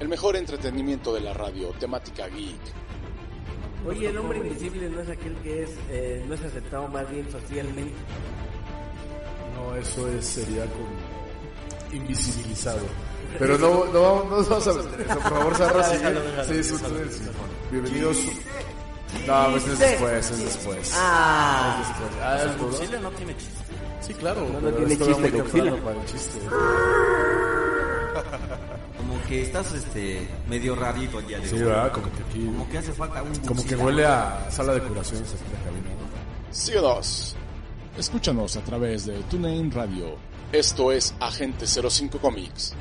El mejor entretenimiento de la radio, temática geek. Oye, el hombre invisible no es aquel que es eh, no es aceptado más bien socialmente. No, eso es, sería como invisibilizado. Pero no, no, vamos- no nos vamos a meter eso. Por favor, Sarra, sigue. Sí, es ustedes. sí. Bienvenidos. No, pues es después, es después. Ah, Es después. Ah, no tiene chiste. Sí, claro. no pero tiene chiste, Godzilla. para el chiste. Que estás este medio rarito el día de Sí, hoy. ¿verdad? Como que aquí. Como que hace falta un Como que huele a sala de curaciones aquí en la cabina, ¿no? Síguenos. Escúchanos a través de TuneIn Radio. Esto es Agente 05 Comics.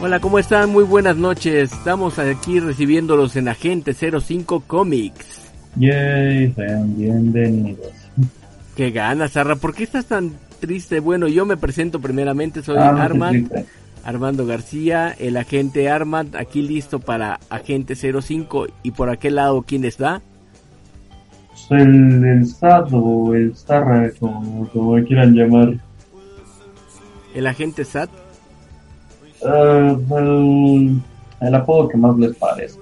Hola, ¿cómo están? Muy buenas noches. Estamos aquí recibiéndolos en Agente 05 Comics. Yay, sean bienvenidos. Qué ganas, Sarra. ¿Por qué estás tan triste? Bueno, yo me presento primeramente. Soy Ah, Armand. Armando García, el agente Armand, aquí listo para Agente 05. Y por aquel lado, ¿quién está? Soy el, el SAT o el Starra, como, como quieran llamar. El agente SAT. Ah, el, el apodo que más les parece.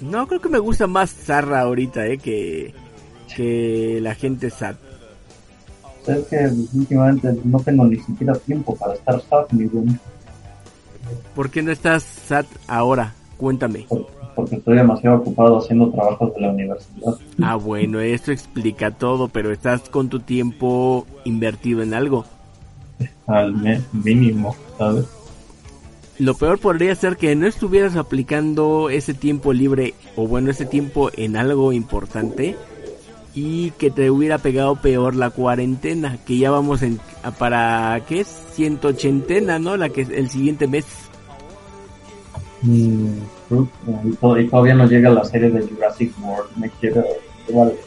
No, creo que me gusta más Zarra ahorita, eh, que, que el agente SAT. Es que últimamente no tengo ni siquiera tiempo para estar SAT, ni bueno, ¿Por qué no estás SAT ahora? Cuéntame. porque estoy demasiado ocupado haciendo trabajos de la universidad. Ah, bueno, esto explica todo, pero estás con tu tiempo invertido en algo. Al mínimo, ¿sabes? Lo peor podría ser que no estuvieras aplicando ese tiempo libre o bueno, ese tiempo en algo importante y que te hubiera pegado peor la cuarentena, que ya vamos en para ¿qué es? 180, ¿no? La que es el siguiente mes. Mm, y, to- y todavía no llega la serie de Jurassic World. Me quiero,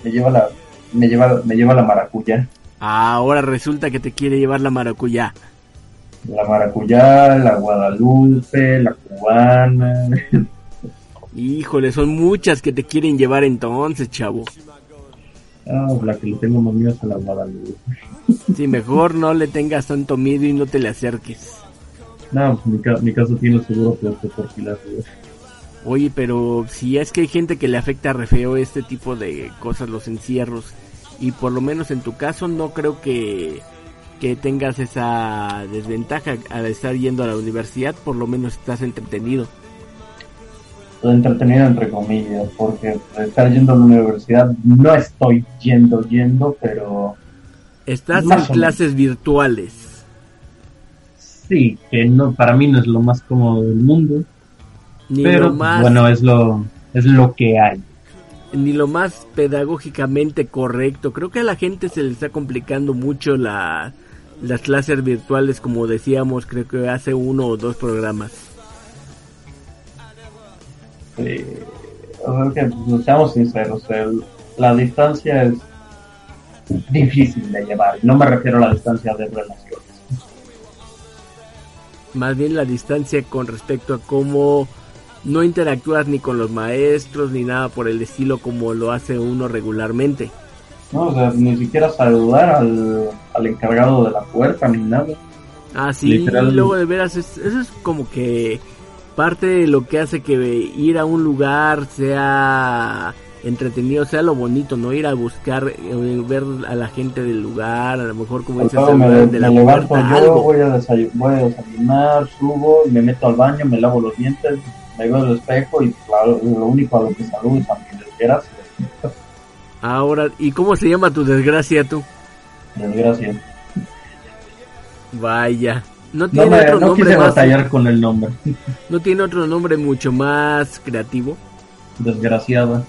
me lleva la, me lleva, me lleva la maracuya. Ahora resulta que te quiere llevar la maracuyá. La maracuyá, la Guadalupe, la cubana. Híjole, son muchas que te quieren llevar entonces, chavo. Ah, la que le tengo más miedo es a la Guadalupe. Si mejor no le tengas tanto miedo y no te le acerques. No, pues mi, ca- mi caso tiene seguro dudas. Oye, pero si es que hay gente que le afecta re feo este tipo de cosas, los encierros, y por lo menos en tu caso no creo que, que tengas esa desventaja al estar yendo a la universidad, por lo menos estás entretenido. Entretenido entre comillas, porque estar yendo a la universidad no estoy yendo, yendo, pero Estás en clases virtuales. sí, que no, para mí no es lo más cómodo del mundo. Ni pero lo más bueno, es lo, es lo que hay. ni lo más pedagógicamente correcto. Creo que a la gente se le está complicando mucho la, las clases virtuales, como decíamos, creo que hace uno o dos programas. Que, pues, seamos sinceros, el- la distancia es difícil de llevar. No me refiero a la distancia de relaciones. Más bien la distancia con respecto a cómo no interactúas ni con los maestros ni nada por el estilo como lo hace uno regularmente. No, o sea, ni siquiera saludar al, al encargado de la puerta ni nada. Ah, sí, Literal. luego de veras, es- eso es como que parte de lo que hace que ir a un lugar sea entretenido, sea lo bonito, ¿no? Ir a buscar, eh, ver a la gente del lugar, a lo mejor como dices, me, de me la levanto puerta, yo, algo. voy a, voy a desayunar, subo, me meto al baño, me lavo los dientes, me veo al espejo y claro, lo único a lo que saludo es a mi desgracia. Ahora, ¿y cómo se llama tu desgracia tú? Desgracia. Vaya. No tiene otro no nombre quise más, batallar con el nombre. no tiene otro nombre mucho más creativo. Desgraciada.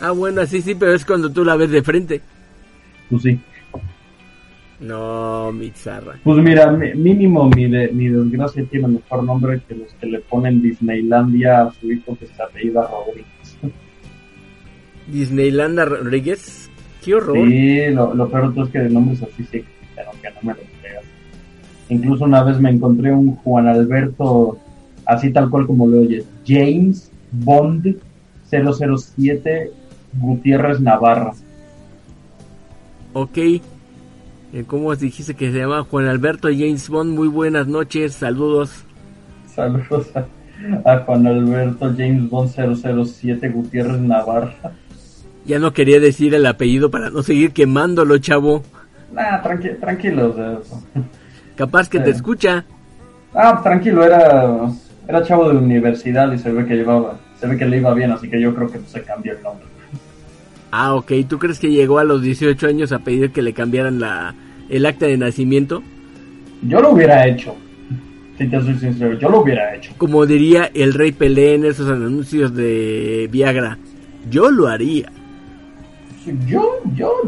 Ah, bueno, así sí, pero es cuando tú la ves de frente. Pues sí. No, mi zarra. Pues mira, mi- mínimo mi, de, mi desgracia tiene mejor nombre que los que le ponen Disneylandia a su hijo que se apellida Rodríguez. Disneylanda Rodríguez. Qué horror. Sí, lo, lo peor es que de nombres así sí pero que no me lo creas. Incluso una vez me encontré un Juan Alberto, así tal cual como lo oyes, James Bond 007 Gutiérrez Navarra. Ok. Eh, ¿Cómo dijiste que se llama Juan Alberto James Bond? Muy buenas noches, saludos. Saludos a, a Juan Alberto James Bond 007 Gutiérrez Navarra. Ya no quería decir el apellido para no seguir quemándolo, chavo. Nah, tranqui tranquilo. Capaz que te escucha. Ah, tranquilo, era, era chavo de universidad y se ve que llevaba, se ve que le iba bien, así que yo creo que se cambió el nombre. Ah, ok. ¿Tú crees que llegó a los 18 años a pedir que le cambiaran la, el acta de nacimiento? Yo lo hubiera hecho, si te soy sincero, yo lo hubiera hecho. Como diría el rey Pelé en esos anuncios de Viagra. Yo lo haría. Yo, yo,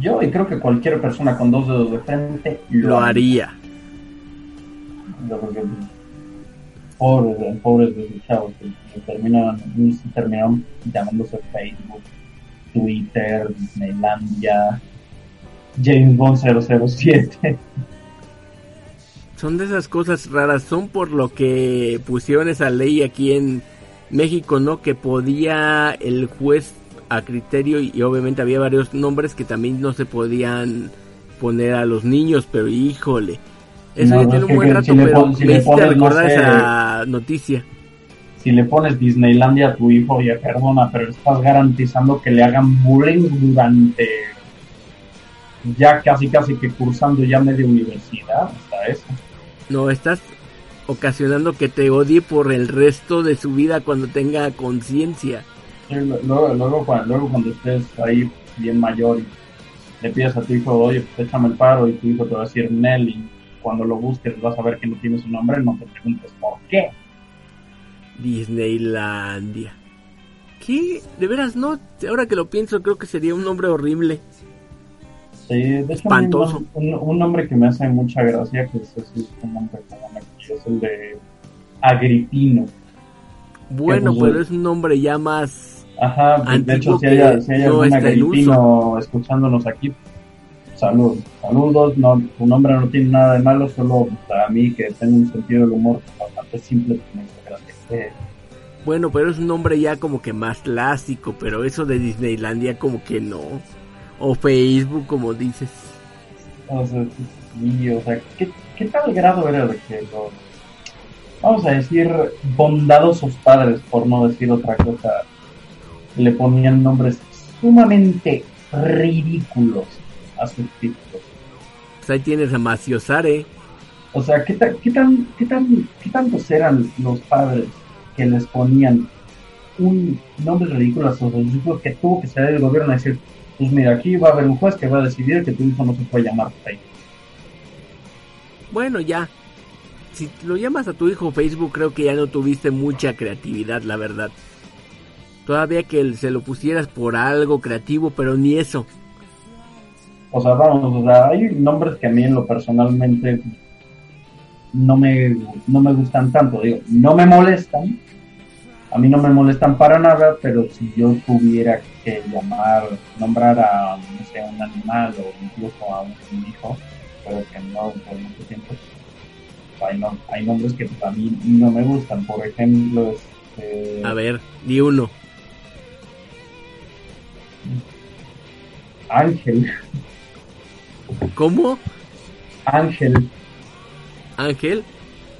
yo, y creo que cualquier persona con dos dedos de frente Lo haría. Que pobres, pobres de esos chavos que terminan, terminaron llamándose Facebook, Twitter, Disneylandia, James Bond 007. Son de esas cosas raras. Son por lo que pusieron esa ley aquí en México, ¿no? Que podía el juez a criterio y, y obviamente había varios nombres que también no se podían poner a los niños, pero híjole. Eso No, ya no, tiene es un buen que rato, si le pero pon- si me le hiciste pones, no recordar sé, esa noticia. Si le pones Disneylandia a tu hijo, ya perdona, pero estás garantizando que le hagan bullying durante ya casi casi que cursando ya media universidad, hasta eso. No, estás ocasionando que te odie por el resto de su vida cuando tenga conciencia. Sí, Luego, luego, cuando, luego cuando estés ahí bien mayor y le pides a tu hijo, oye, pues échame el paro y tu hijo te va a decir Nel y cuando lo busques vas a ver que no tiene su nombre, no te preguntes por qué. Disneylandia. ¿Qué? De veras, no. Ahora que lo pienso, creo que sería un nombre horrible. Sí, de hecho, Espantoso. Un, un nombre que me hace mucha gracia, que es, es un nombre común aquí, es el de Agripino. Bueno, pues, pero es un nombre ya más. Ajá, pues, de hecho, si hay, que si hay no algún está en agripino escuchándonos aquí, salud, saludos, no, tu nombre no tiene nada de malo, solo para mí que tengo un sentido del humor bastante simple, gracia. Eh, Bueno, pero es un nombre ya como que más clásico, pero eso de Disneylandia como que no. O Facebook, como dices. o sea, sí, o sea, ¿qué, qué tal grado era de que los, vamos a decir, bondadosos padres, por no decir otra cosa, le ponían nombres sumamente ridículos a sus hijos? Pues ahí tienes a Maciosare. O sea, ¿qué, ta- qué, tan, qué, tan, ¿qué tantos eran los padres que les ponían un nombre ridículo a sus hijos que tuvo que salir el gobierno a decir, pues mira, aquí va a haber un juez que va a decidir que tu hijo no se puede llamar Rey. Bueno, ya. Si lo llamas a tu hijo Facebook, creo que ya no tuviste mucha creatividad, la verdad. Todavía que se lo pusieras por algo creativo, pero ni eso. O sea, vamos, o sea, hay nombres que a mí en lo personalmente no me, no me gustan tanto, digo, no me molestan, a mí no me molestan para nada, pero si yo tuviera que llamar, nombrar a, no sé, un animal o incluso a un hijo, pero que no por mucho tiempo, hay, no- hay nombres que a mí no me gustan, por ejemplo, este, A ver, di uno. Ángel. ¿Cómo? Ángel. Ángel.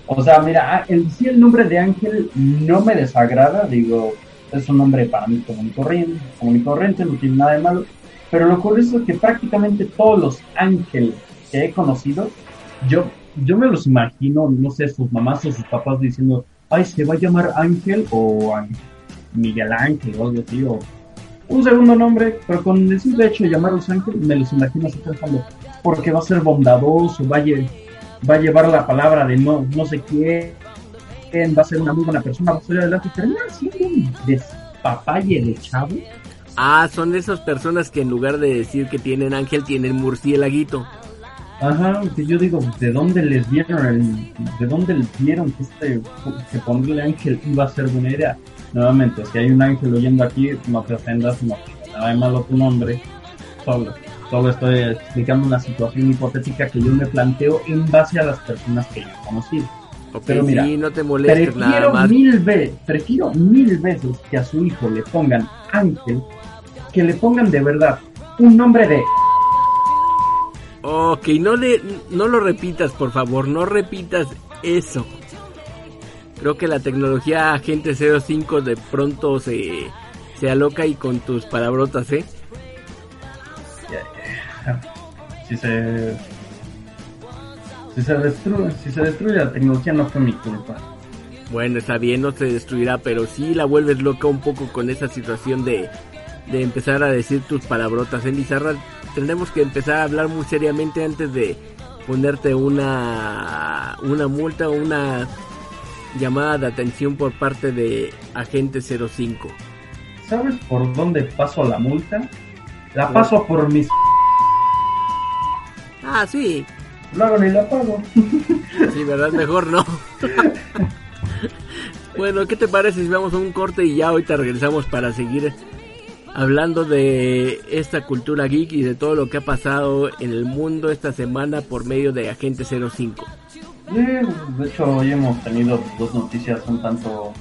O sea, mira, ah, en sí el nombre de Ángel no me desagrada, digo, es un nombre para mí común y corriente, común y corriente, no tiene nada de malo, pero lo curioso es que prácticamente todos los ángeles que he conocido, yo, yo me los imagino, no sé, sus mamás o sus papás diciendo, ay, se va a llamar Ángel o Ángel, Miguel Ángel o algo así, o un segundo nombre, pero con el simple hecho de llamarlos Ángel, me los imagino así pensando, porque va a ser bondadoso, va a, va a llevar la palabra de no, no sé quién, va a ser una muy buena persona, va a salir adelante, termina siendo un despapalle de chavo. Ah, son esas personas que en lugar de decir que tienen ángel, tienen murciélaguito. Ajá, que yo digo, ¿de dónde les vieron el, de dónde les vieron que este, que ponerle ángel iba a ser buena idea? Nuevamente, si hay un ángel oyendo aquí, no te ofendas, no nada de malo tu nombre, solo, solo estoy explicando una situación hipotética que yo me planteo en base a las personas que yo he conocido. Ok, Pero mira, sí, no te molestes nada Prefiero más. mil veces, prefiero mil veces que a su hijo le pongan ángel, que le pongan de verdad un nombre de Ok, no, le, no lo repitas, por favor, no repitas eso. Creo que la tecnología Agente 05 de pronto se, se aloca y con tus palabrotas, ¿eh? si se si se destruye si se destruye la tecnología no fue mi culpa Bueno, está bien, no se destruirá, pero sí la vuelves loca un poco con esa situación de, de empezar a decir tus palabrotas. En Lizarra tendremos que empezar a hablar muy seriamente antes de ponerte una, una multa o una llamada de atención por parte de Agente 05. ¿sabes por dónde paso la multa? la paso por mis Ah, sí, luego ni la pago sí, verdad, mejor no. bueno, ¿qué te parece si vamos a un corte y ya ahorita regresamos para seguir hablando de esta cultura geek y de todo lo que ha pasado en el mundo esta semana por medio de Agente 05? Sí, de hecho hoy hemos tenido dos noticias un tanto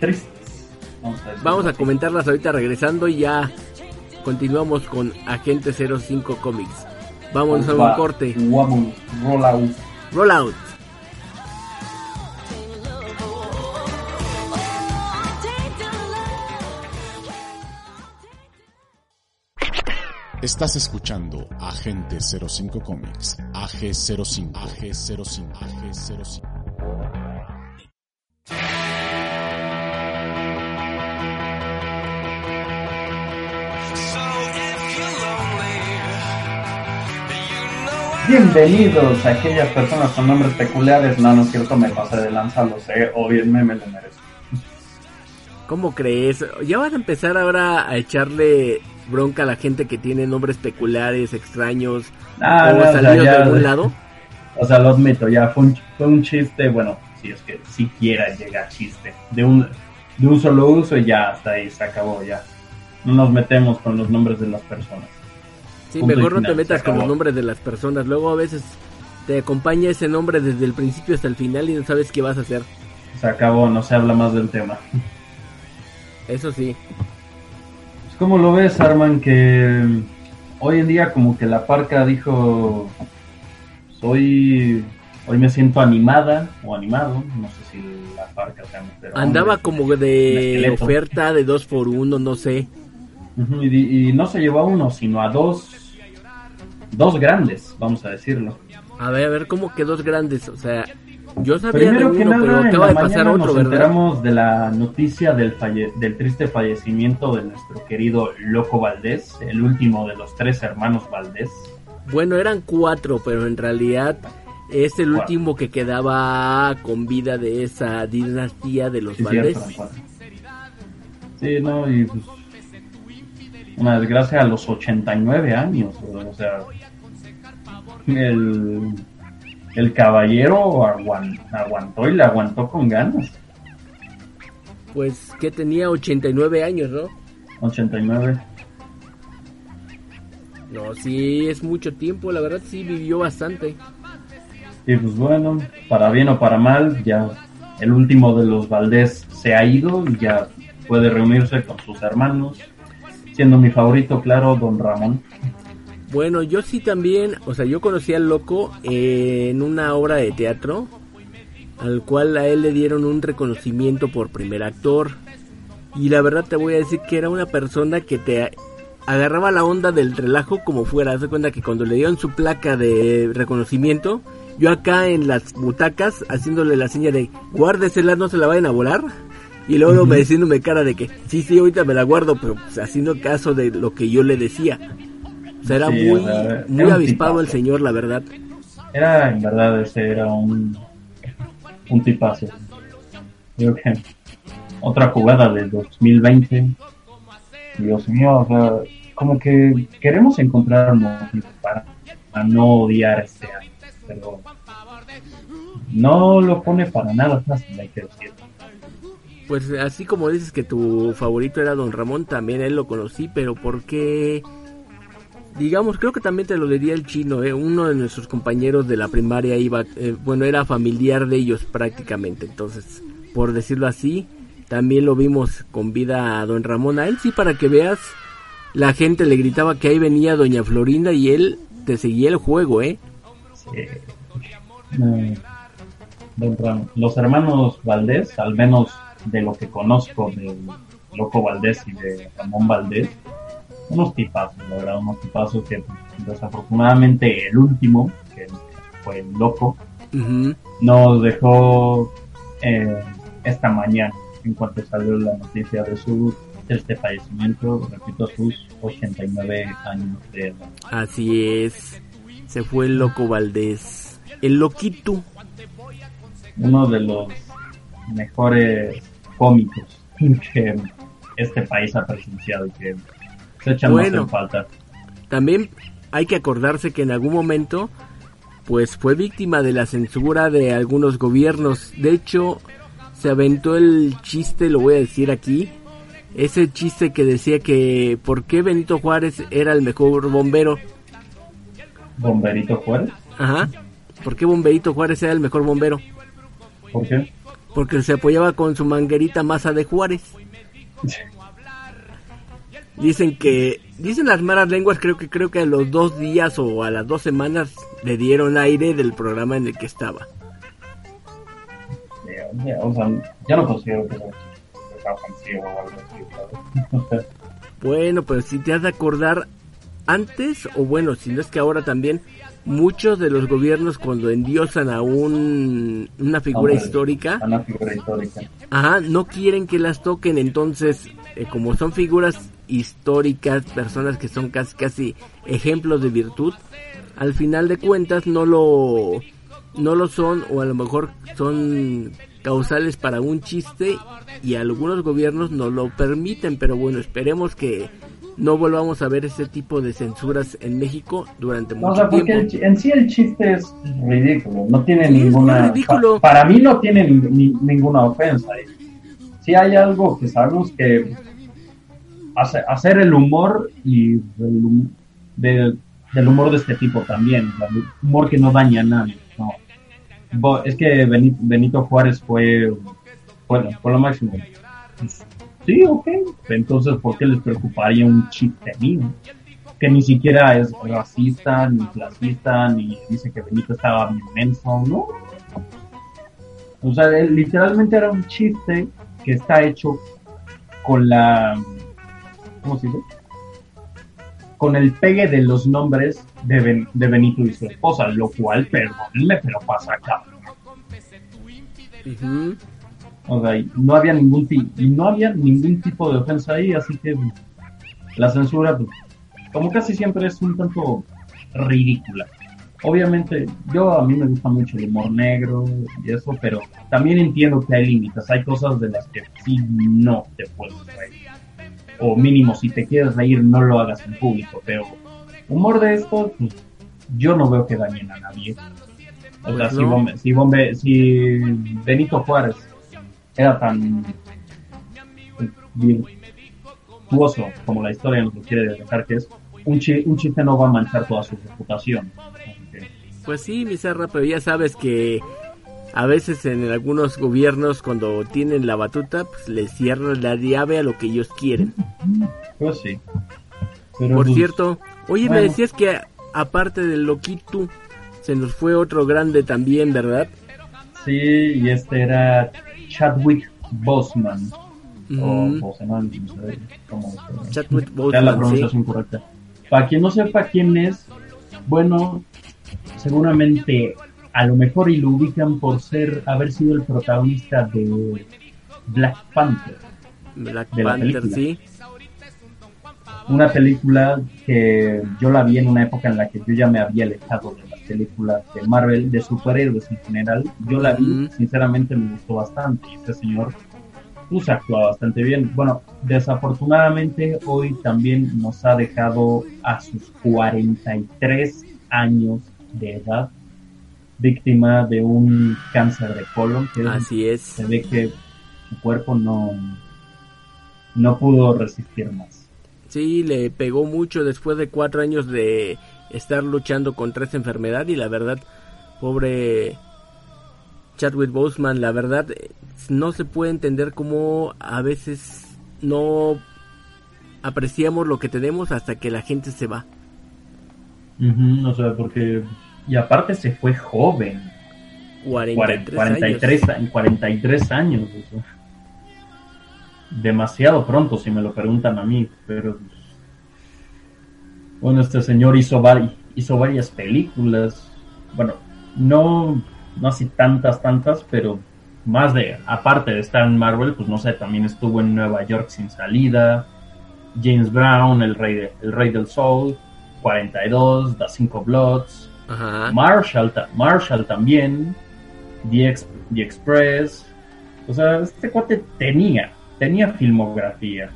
tristes vamos a, Vamos a comentarlas ahorita regresando y ya continuamos con Agente 05 Comics. Vámonos a un Va, corte. Vámonos, roll out. Estás escuchando Agente 05 Comics, AG05, AG05, AG05. Bienvenidos a aquellas personas con nombres peculiares. No, no es cierto, me pasé de lanza, lo sé. Obviamente me lo merezco. ¿Cómo crees? ¿Ya van a empezar ahora a echarle bronca a la gente que tiene nombres peculiares, extraños Ah, o no, o sea, ya- de algún lado? O sea, lo admito, ya fue un, fue un chiste, bueno, si es que siquiera llega a chiste. De un, de un solo uso y ya hasta ahí se acabó, ya. No nos metemos con los nombres de las personas. Sí, Punto mejor no te metas con los nombres de las personas. Luego a veces te acompaña ese nombre desde el principio hasta el final y no sabes qué vas a hacer. Se acabó, no se habla más del tema. Eso sí. ¿Cómo lo ves, Arman? Que mm, hoy en día como que la parca dijo, soy, hoy me siento animada o animado, no sé si la parca sea pero Andaba hombre, como de oferta de dos por uno, no sé. Y no se llevó a uno, sino a dos, dos grandes, vamos a decirlo. A ver, a ver, ¿cómo que dos grandes? O sea, yo sabía Primero que uno, pero nada, en acaba de pasar otro, nos ¿verdad? enteramos de la noticia del, falle- del triste fallecimiento de nuestro querido Loco Valdés, el último de los tres hermanos Valdés. Bueno, eran cuatro, pero en realidad es el Cuatro. último que quedaba con vida de esa dinastía de los Sí, Valdés. cierto. Sí, no, y pues, una desgracia a los 89 años, o sea, el, el caballero aguan- aguantó y le aguantó con ganas. Pues que tenía 89 años, ¿no? 89. No, sí, es mucho tiempo, la verdad sí vivió bastante. Y pues bueno, para bien o para mal, ya el último de los Valdés se ha ido y ya puede reunirse con sus hermanos. siendo mi favorito, claro, Don Ramón. Bueno, yo sí también, o sea, yo conocí al loco en una obra de teatro, al cual a él le dieron un reconocimiento por primer actor. Y la verdad te voy a decir que era una persona que te agarraba la onda del relajo como fuera. Haz de cuenta que cuando le dieron su placa de reconocimiento, yo acá en las butacas haciéndole la señal de guárdesela, no se la vayan a volar. Y luego me diciéndome cara de que sí, sí, ahorita me la guardo, pero pues, haciendo caso de lo que yo le decía. O sea, era Sí, muy, o sea, muy era avispado el señor, la verdad. Era, en verdad, ese era un, un tipazo. Creo que otra jugada del 2020. Dios mío, o sea, como que queremos encontrar motivos para, para no odiar este año, pero no lo pone para nada fácil, hay que decir. Pues así como dices que tu favorito era Don Ramón, también él lo conocí, pero porque, digamos, creo que también te lo diría el chino, ¿eh? uno de nuestros compañeros de la primaria iba, eh, bueno, era familiar de ellos prácticamente, entonces, por decirlo así, también lo vimos con vida a Don Ramón, a él sí para que veas, la gente le gritaba que ahí venía Doña Florinda y él te seguía el juego, ¿eh? Eh, mm, Don los hermanos Valdés, al menos de lo que conozco de Loco Valdés y de Ramón Valdés, unos tipazos, la verdad, unos tipazos que desafortunadamente el último, que fue el Loco, nos dejó eh, esta mañana, en cuanto salió la noticia de su este fallecimiento, repito, a sus 89 años de edad. Así es, se fue el loco Valdés, el loquito. uno de los mejores cómicos que este país ha presenciado y que Bueno. en falta. También hay que acordarse que en algún momento pues fue víctima de la censura de algunos gobiernos. De hecho, se aventó el chiste, lo voy a decir aquí, ese chiste que decía que por qué Benito Juárez era el mejor bombero. Bomberito Juárez, Ajá. ¿Por qué Bomberito Juárez era el mejor bombero? ¿por qué? Porque se apoyaba con su manguerita masa de Juárez. Dicen que, dicen las malas lenguas, creo que creo que a los dos días o a las dos semanas le dieron aire del programa en el que estaba. Ya, o sea, ya no considero que sea ofensivo o algo así, ¿sabes? O sea, Bueno, pero si te has de acordar, antes, o bueno, si no es que ahora también, muchos de los gobiernos cuando endiosan a un, una figura Hombre. histórica, una figura histórica. Ajá, no quieren que las toquen, entonces, eh, como son figuras históricas, personas que son casi casi ejemplos de virtud, al final de cuentas no lo no lo son o a lo mejor son causales para un chiste y algunos gobiernos no lo permiten, pero bueno, esperemos que no volvamos a ver ese tipo de censuras en México durante O mucho sea, porque tiempo. el en sí el chiste es ridículo, no tiene Sí, ninguna... pa- para mí no tiene ni- ni- ninguna ofensa. Si hay algo que sabemos que hace- hacer el humor y del humor de este tipo también, humor que no daña a nadie. no. Es que Beni- Benito Juárez fue, bueno, fue lo máximo. Sí, ok. Entonces, ¿por qué les preocuparía un chiste mío? Que ni siquiera es racista, ni clasista, ni dice que Benito estaba inmenso, ¿no? O sea, literalmente era un chiste que está hecho con la... ¿Cómo se dice? Con el pegue de los nombres de, Ben- de Benito y su esposa, lo cual, perdónenme, pero pasa acá. Ujú. O sea, y no había ningún no había ningún tipo de ofensa ahí, así que la censura, pues, como casi siempre es un tanto ridícula. Obviamente, yo a mí me gusta mucho el humor negro y eso, pero también entiendo que hay límites, hay cosas de las que sí no te puedes reír. O mínimo, si te quieres reír, no lo hagas en público, pero humor de esto, pues, yo no veo que dañen a nadie. O sea, si. Bombe- si, Bombe- si Benito Juárez era tan virtuoso como la historia nos lo quiere dejar que es, un, chi- un chiste no va a manchar toda su reputación. Pues sí, mi Serra, pero ya sabes que a veces en algunos gobiernos cuando tienen la batuta, pues les cierran la llave a lo que ellos quieren. Pues sí. Pero, Por pues, cierto, oye, me decías que aparte del Loquito, se nos fue otro grande también, ¿verdad? Sí, y este era Chadwick Boseman. O. Boseman, cómo se Chadwick la sí. pronunciación correcta. Para quien no sepa quién es, bueno, seguramente a lo mejor y lo ubican por ser haber sido el protagonista de Black Panther, Black de la película. sí. una película que yo la vi en una época en la que yo ya me había alejado de las películas de Marvel, de superhéroes en general. Yo la vi, sinceramente me gustó bastante. y Este señor pues actúa bastante bien. Bueno, desafortunadamente hoy también nos ha dejado a sus 43 años de edad, víctima de un cáncer de colon, que Así es. se ve que su cuerpo no, no pudo resistir más. Sí, le pegó mucho después de cuatro años de estar luchando contra esa enfermedad y la verdad, pobre Chadwick Boseman, la verdad no se puede entender cómo a veces no apreciamos lo que tenemos hasta que la gente se va. Ujú, o sea, porque... Y aparte se fue joven, 43, 43, años. en 43 años. o sea. demasiado pronto si me lo preguntan a mí, pero... pues, Bueno, este señor hizo, vari- hizo varias películas, bueno, no, no así tantas, tantas, pero más de, aparte de estar en Marvel, pues no sé, también estuvo en Nueva York sin salida, James Brown, el rey, de- el rey del soul, 42, The Cinco Bloods, Ajá. Marshall, Marshall también, The, Ex- The Express. O sea, este cuate tenía, tenía filmografía.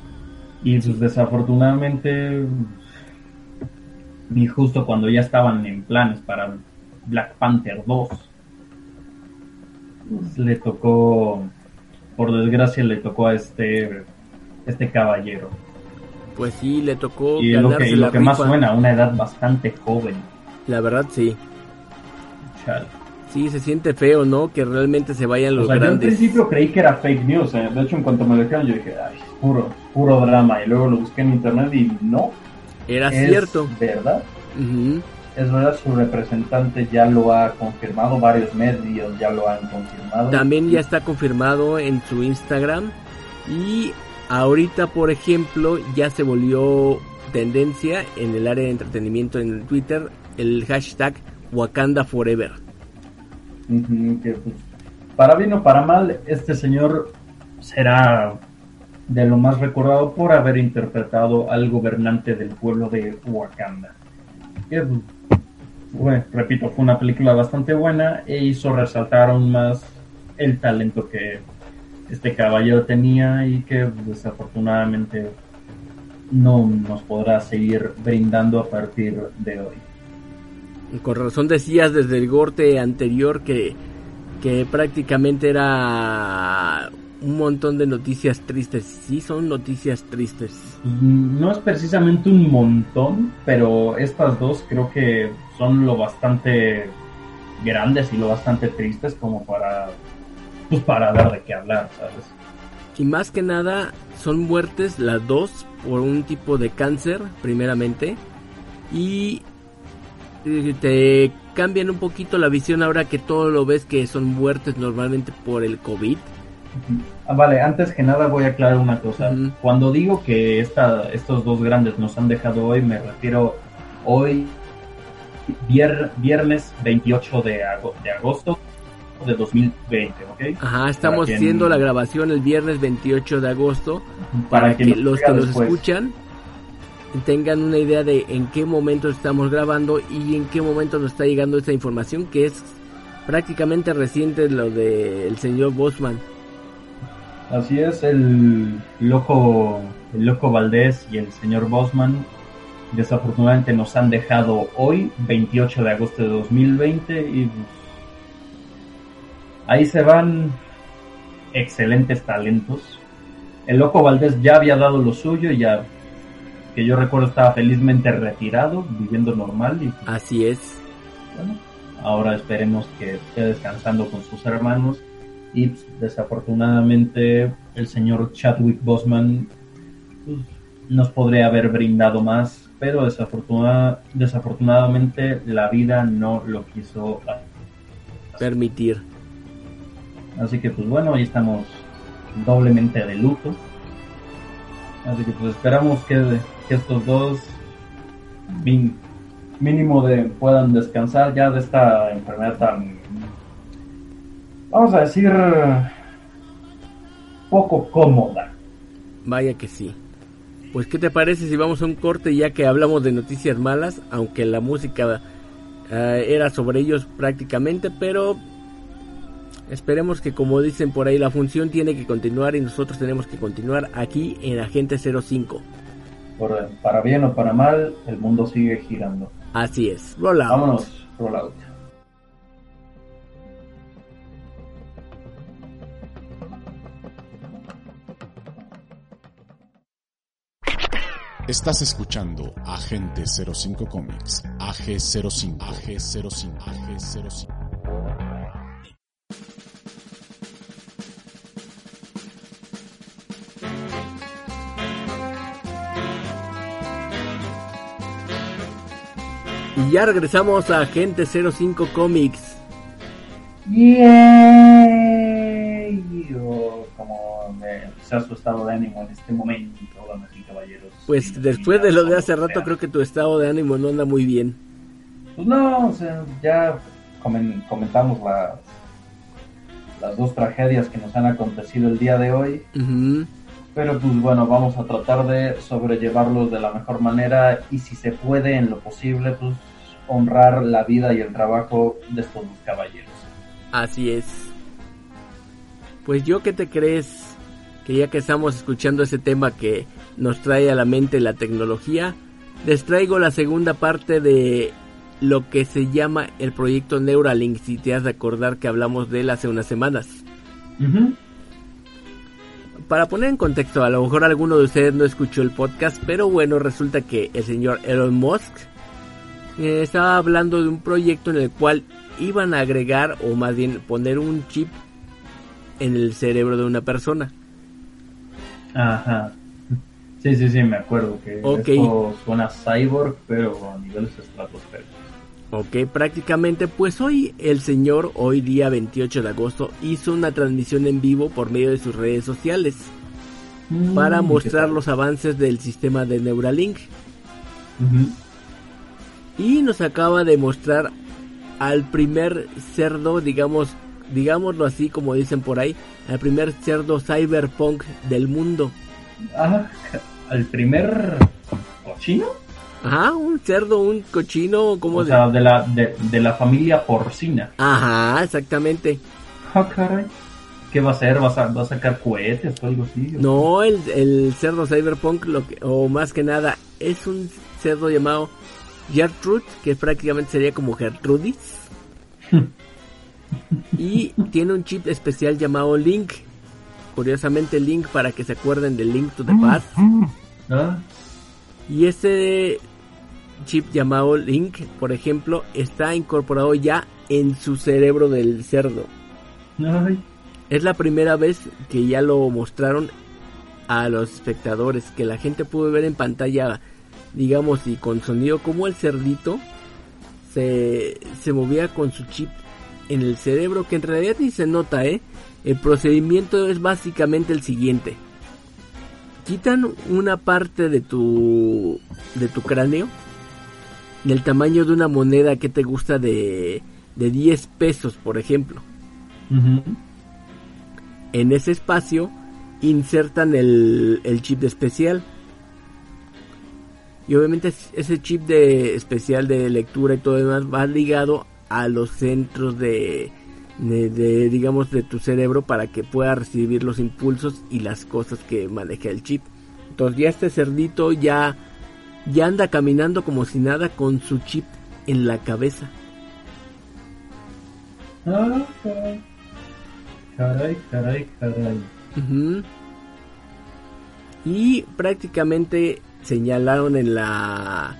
Y pues, desafortunadamente, y justo cuando ya estaban en planes para Black Panther 2, pues, le tocó, por desgracia, le tocó a este, este caballero. Pues sí, le tocó Y lo que, lo que más suena, a una edad bastante joven. La verdad sí. Chale. Sí, se siente feo, ¿no? Que realmente se vayan los O sea, yo al grandes. principio creí que era fake news. eh. De hecho, en cuanto me lo dijeron, yo dije, ay, puro, puro drama. Y luego lo busqué en internet y no. Era es cierto. verdad. Es verdad, su representante ya lo ha confirmado. Varios medios ya lo han confirmado. También ya está confirmado en su Instagram. Y ahorita, por ejemplo, ya se volvió tendencia en el área de entretenimiento en el Twitter el hashtag Wakanda Forever. Pues, para bien o para mal, este señor será de lo más recordado por haber interpretado al gobernante del pueblo de Wakanda. Que, pues, bueno, repito, fue una película bastante buena e hizo resaltar aún más el talento que este caballero tenía y que desafortunadamente no nos podrá seguir brindando a partir de hoy. Con razón decías desde el corte anterior que, que prácticamente era un montón de noticias tristes. Sí, son noticias tristes. No es precisamente un montón, pero estas dos creo que son lo bastante grandes y lo bastante tristes como para pues para dar de qué hablar, ¿sabes? Y más que nada son muertes las dos por un tipo de cáncer, primeramente. Y te cambian un poquito la visión ahora que todo lo ves que son muertes normalmente por el COVID. Ah, vale, antes que nada voy a aclarar una cosa. Cuando digo que esta, estos dos grandes nos han dejado hoy, me refiero hoy, vier- viernes 28 de, ago- de agosto de 2020, ¿ok? Ajá, estamos quien- haciendo la grabación el viernes 28 de agosto para, que, quien los que nos escuchan tengan una idea de en qué momento estamos grabando y en qué momento nos está llegando esta información que es prácticamente reciente lo del señor Bosman. Así es, el loco, el loco Valdés y el señor Bosman desafortunadamente nos han dejado hoy, 28 de agosto de 2020, y ahí se van excelentes talentos. El loco Valdés ya había dado lo suyo, ya que yo recuerdo estaba felizmente retirado, viviendo normal, y Así es. bueno, ahora esperemos que esté descansando con sus hermanos. Y pues, desafortunadamente el señor Chadwick Bosman pues, nos podría haber brindado más, pero desafortunada, desafortunadamente la vida no lo quiso permitir. Así que pues bueno, ahí estamos doblemente de luto. Así que pues esperamos que, estos dos min- mínimo de puedan descansar ya de esta enfermedad tan vamos a decir poco cómoda. Vaya que sí. Pues qué te parece si vamos a un corte ya que hablamos de noticias malas, aunque la música eh, era sobre ellos prácticamente, pero esperemos que como dicen por ahí la función tiene que continuar y nosotros tenemos que continuar aquí en Agente 05. Por, para bien o para mal, el mundo sigue girando. Así es. Roll out. Vámonos, roll out. Estás escuchando Agente 05 Comics, AG05, AG05, AG05. Ya regresamos a Agente 05 Comics. Yay. Yo, como me sea su estado de ánimo en este momento, damas y caballeros. Pues después de lo de hace rato creo que tu estado de ánimo no anda muy bien. Pues no, o sea, ya comen- comentamos las, las dos tragedias que nos han acontecido el día de hoy. Pero pues bueno, vamos a tratar de sobrellevarlos de la mejor manera y si se puede, en lo posible, pues honrar la vida y el trabajo de estos dos caballeros. Así es. Pues yo que te crees que ya que estamos escuchando ese tema que nos trae a la mente la tecnología, les traigo la segunda parte de lo que se llama el proyecto Neuralink, si te has de acordar que hablamos de él hace unas semanas. Para poner en contexto, a lo mejor alguno de ustedes no escuchó el podcast, pero bueno, resulta que el señor Elon Musk eh, estaba hablando de un proyecto en el cual iban a agregar o más bien poner un chip en el cerebro de una persona. Ajá. Sí, sí, sí, me acuerdo que Ok. esto suena cyborg, pero a niveles estratosféricos. Ok, prácticamente pues hoy el señor, hoy día 28 de agosto, hizo una transmisión en vivo por medio de sus redes sociales para Mm, mostrar ¿qué los avances del sistema de Neuralink. Ujú. Y nos acaba de mostrar al primer cerdo, digamos, digámoslo así como dicen por ahí, al primer cerdo cyberpunk del mundo. Ah, al primer cochino, Ajá, un cerdo, un cochino, como o de... sea, de la, de, de la familia porcina. Ajá, exactamente. Ah, caray. ¿Qué va a hacer? ¿Va a, sa- va a sacar cohetes o algo así? No, el, el cerdo cyberpunk, lo que, o más que nada, es un cerdo llamado Gertrude, que prácticamente sería como Gertrudis. y tiene un chip especial llamado Link. Curiosamente Link para que se acuerden de Link to the Past. Ah, Y ese chip llamado Link, por ejemplo, está incorporado ya en su cerebro del cerdo. ay. Es la primera vez que ya lo mostraron a los espectadores, que la gente pudo ver en pantalla, digamos, y con sonido como el cerdito se, se movía con su chip en el cerebro, que en realidad ni se nota, ¿eh? El procedimiento es básicamente el siguiente. Quitan una parte de tu, de tu cráneo, del tamaño de una moneda que te gusta de, de 10 pesos, por ejemplo. En ese espacio insertan el, el chip de especial. Y obviamente es- ese chip de especial de lectura y todo demás va ligado a los centros de, de, de, digamos de tu cerebro para que pueda recibir los impulsos y las cosas que maneja el chip. Entonces ya este cerdito ya ya anda caminando como si nada con su chip en la cabeza. Ah, caray. Caray, caray, caray. Y prácticamente señalaron en la...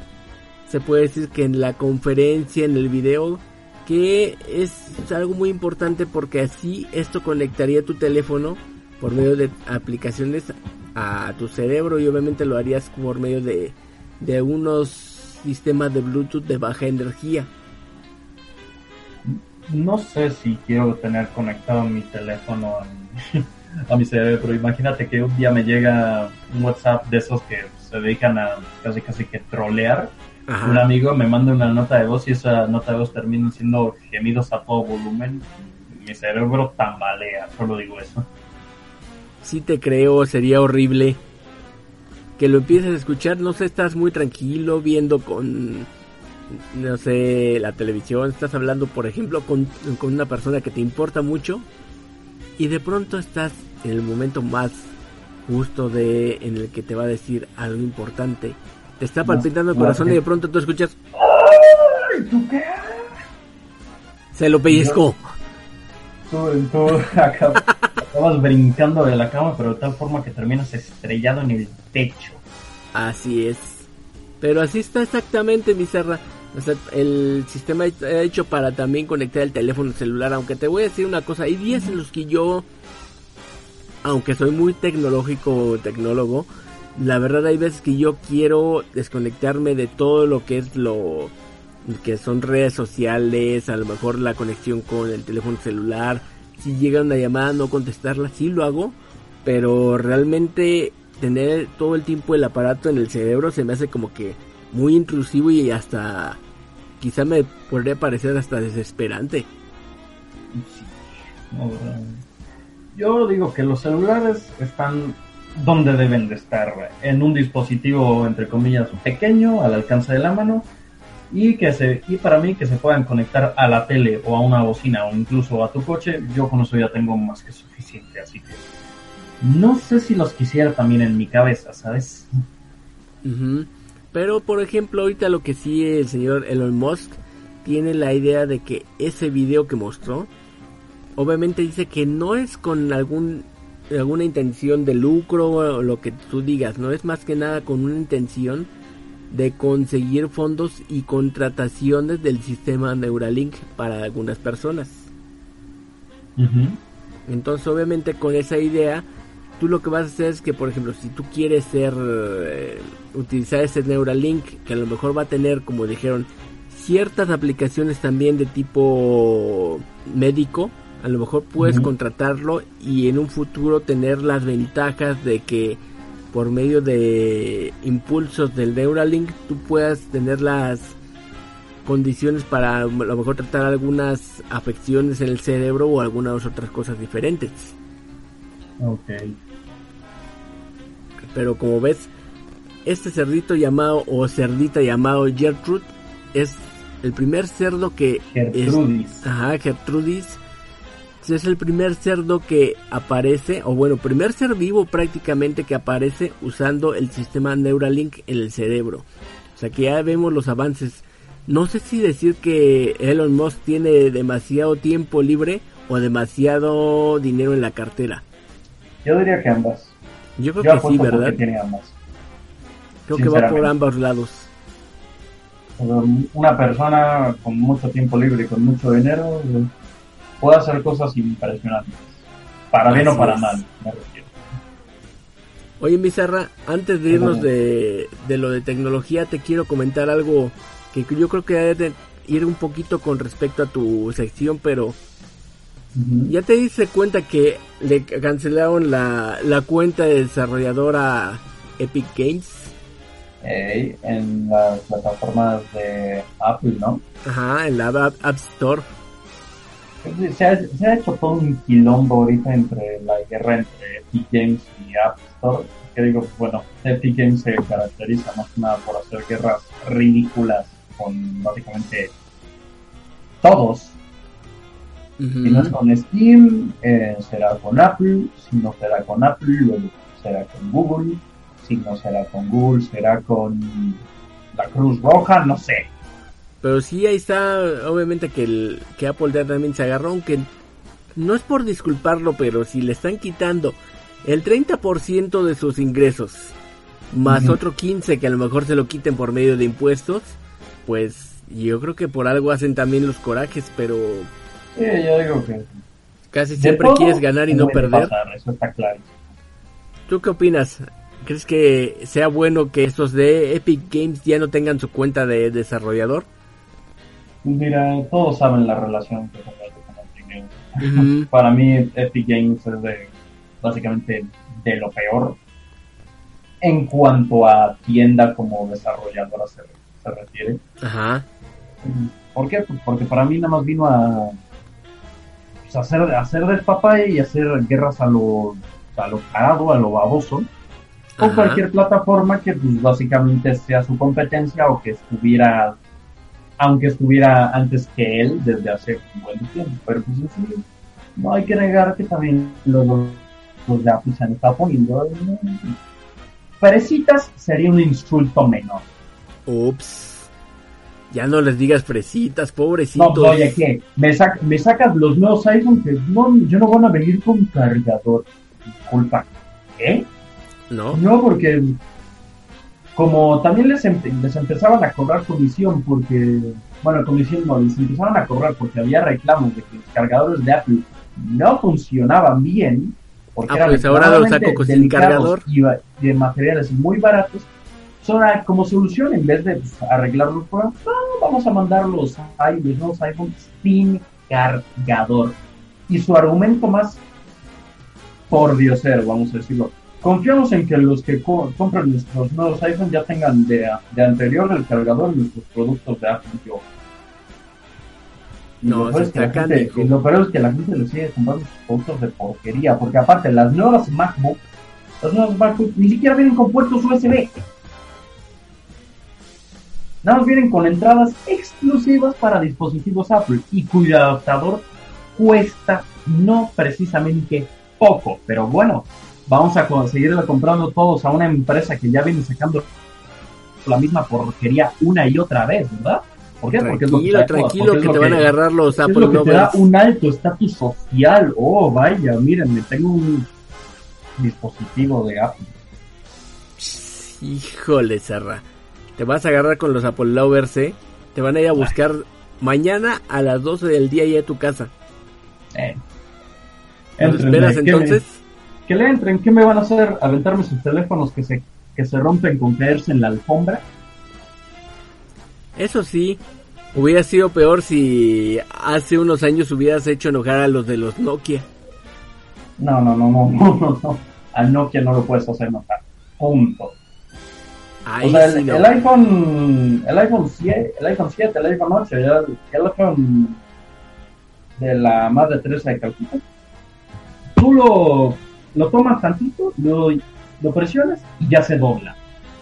Se puede decir que en la conferencia, en el video, que es algo muy importante porque así esto conectaría tu teléfono por medio de aplicaciones a tu cerebro y obviamente lo harías por medio de, de unos sistemas de Bluetooth de baja energía. No sé si quiero tener conectado mi teléfono a mi, cerebro. Imagínate que un día me llega un WhatsApp de esos que se dedican a casi casi que trolear. Un amigo me manda una nota de voz y esa nota de voz termina siendo gemidos a todo volumen. Mi cerebro tambalea, solo digo eso. Sí te creo, sería horrible que lo empieces a escuchar, no sé, estás muy tranquilo viendo con, no sé, la televisión, estás hablando, por ejemplo, con, con una persona que te importa mucho y de pronto estás en el momento más justo de en el que te va a decir algo importante. Te está palpitando el corazón y de pronto tú escuchas. ¿Tú qué? Se lo pellizcó. Tú, tú acabas brincando de la cama, pero de tal forma que terminas estrellado en el techo. Así es. Pero así está exactamente, mi serra. O sea, el sistema está hecho para también conectar el teléfono celular. Aunque te voy a decir una cosa, hay días en los que yo, aunque soy muy tecnológico, tecnólogo, la verdad hay veces que yo quiero desconectarme de todo lo que es lo que son redes sociales, a lo mejor la conexión con el teléfono celular. Si llega una llamada, no contestarla, sí lo hago, pero realmente tener todo el tiempo el aparato en el cerebro se me hace como que muy intrusivo y hasta quizá me podría parecer hasta desesperante. Yo digo que los celulares están donde deben de estar, en un dispositivo entre comillas pequeño, al alcance de la mano, y que se y para mí que se puedan conectar a la tele o a una bocina o incluso a tu coche, yo con eso ya tengo más que suficiente, así que no sé si los quisiera también en mi cabeza, ¿sabes? Pero por ejemplo, ahorita lo que sí el señor Elon Musk tiene la idea de que ese video que mostró, obviamente dice que no es con algún alguna intención de lucro o lo que tú digas, no es más que nada con una intención de conseguir fondos y contrataciones del sistema Neuralink para algunas personas. Entonces obviamente con esa idea tú lo que vas a hacer es que por ejemplo si tú quieres ser eh, utilizar ese Neuralink que a lo mejor va a tener como dijeron ciertas aplicaciones también de tipo médico a lo mejor puedes contratarlo y en un futuro tener las ventajas de que por medio de impulsos del Neuralink tú puedas tener las condiciones para a lo mejor tratar algunas afecciones en el cerebro o algunas otras cosas diferentes. Ok. Pero como ves, este cerdito llamado o cerdita llamado Gertrude es el primer cerdo que Gertrudis. ajá, Gertrudis es el primer cerdo que aparece, o bueno, primer ser vivo prácticamente que aparece usando el sistema Neuralink en el cerebro. O sea que ya vemos los avances. No sé si decir que Elon Musk tiene demasiado tiempo libre o demasiado dinero en la cartera. Yo diría que ambas. Yo creo que sí, ¿verdad? tiene ambas. Creo que va por ambos lados. Una persona con mucho tiempo libre y con mucho dinero puede hacer cosas impresionantes. Para bien o para mal, me refiero. Oye, Mizarra, antes de irnos de, de, lo de tecnología, te quiero comentar algo que yo creo que debe ir un poquito con respecto a tu sección, pero ya te diste cuenta que le cancelaron la, la cuenta de desarrolladora Epic Games. en las plataformas de Apple, ¿no? Ajá, en la App Store. Se ha, hecho todo un quilombo ahorita entre la guerra entre Epic Games y App Store. Que digo, bueno, Epic Games se caracteriza más que nada por hacer guerras ridículas con básicamente todos. Si no es con Steam, eh, será con Apple. Si no será con Apple, luego será con Google. Si no será con Google, será con la Cruz Roja, no sé. Pero sí, ahí está, obviamente que, el, que Apple también se agarró, aunque no es por disculparlo, pero si le están quitando el 30% de sus ingresos, más otro 15% que a lo mejor se lo quiten por medio de impuestos, pues yo creo que por algo hacen también los corajes, pero... Sí, yo digo que... Casi siempre quieres ganar y no perder. eso está claro. ¿Tú qué opinas? ¿Crees que sea bueno que estos de Epic Games ya no tengan su cuenta de desarrollador? Mira, todos saben la relación que con Epic Games. Para mí, Epic Games es de, básicamente de lo peor en cuanto a tienda como desarrolladora se, se refiere. Ajá. ¿Por qué? Pues porque para mí nada más vino a, pues, a hacer, a hacer despapalle y hacer guerras a lo, a lo cagado, a lo baboso, Ajá. cualquier plataforma que pues básicamente sea su competencia o que estuviera, aunque estuviera antes que él desde hace un buen tiempo. Pero pues sí, no hay que negar que también los, los de Apple se han estado poniendo. eh, Perecitas sería un insulto menor. Ups. Ya no les digas fresitas, No, pobrecitos. pues, oye, ¿qué? Me, sac- me sacas los nuevos iPhone que no, yo no van a venir con cargador. Disculpa. ¿Qué? ¿No? No, porque como también les, empe- les empezaban a cobrar comisión porque, bueno, comisión no, les empezaban a cobrar porque había reclamos de que los cargadores de Apple no funcionaban bien. Porque Ah, eran pues ahora los saco sin cargador. Y de materiales muy baratos. Son como solución, en vez de pues, arreglar los problemas, no, vamos a mandar los, los nuevos iPhones sin cargador. Y su argumento más por diosero, vamos a decirlo. Confiamos en que los que co- compran nuestros nuevos iPhones ya tengan de, de anterior el cargador en nuestros productos de Apple. Yo. Y No, lo peor es que la gente- y lo peor es que la gente le sigue comprando sus productos de porquería, porque aparte las nuevas MacBook, las nuevas MacBook ni siquiera vienen con puertos USB. Nada más vienen con entradas exclusivas para dispositivos Apple y cuyo adaptador cuesta no precisamente poco, pero bueno, vamos a conseguirla comprando todos a una empresa que ya viene sacando la misma porquería una y otra vez, ¿verdad? ¿Por qué? Porque es lo que Tranquilo, todas, tranquilo, es que te van a agarrar los es Apple lo que te da un alto estatus social. Oh, vaya, miren, me tengo un dispositivo de Apple. Híjole, Serra. Te vas a agarrar con los Apple Lovers, ¿eh? Te van a ir a buscar mañana a las 12 del día ya a tu casa. Eh. ¿Nos Éntrenle, esperas ¿qué me- entonces? Que le entren, ¿qué me van a hacer? ¿Aventarme sus teléfonos que se, que se rompen con caerse en la alfombra? Eso sí, hubiera sido peor si hace unos años hubieras hecho enojar a los de los Nokia. No, no, no, no, no, no, no. Al Nokia no lo puedes hacer notar. Punto. Ahí o sea, el, el iPhone, el iPhone 7, el iPhone 7, el iPhone 8, ya, ya el iPhone de la Madre Teresa de Calcuta, tú lo, lo tomas tantito, lo, lo presionas y ya se dobla.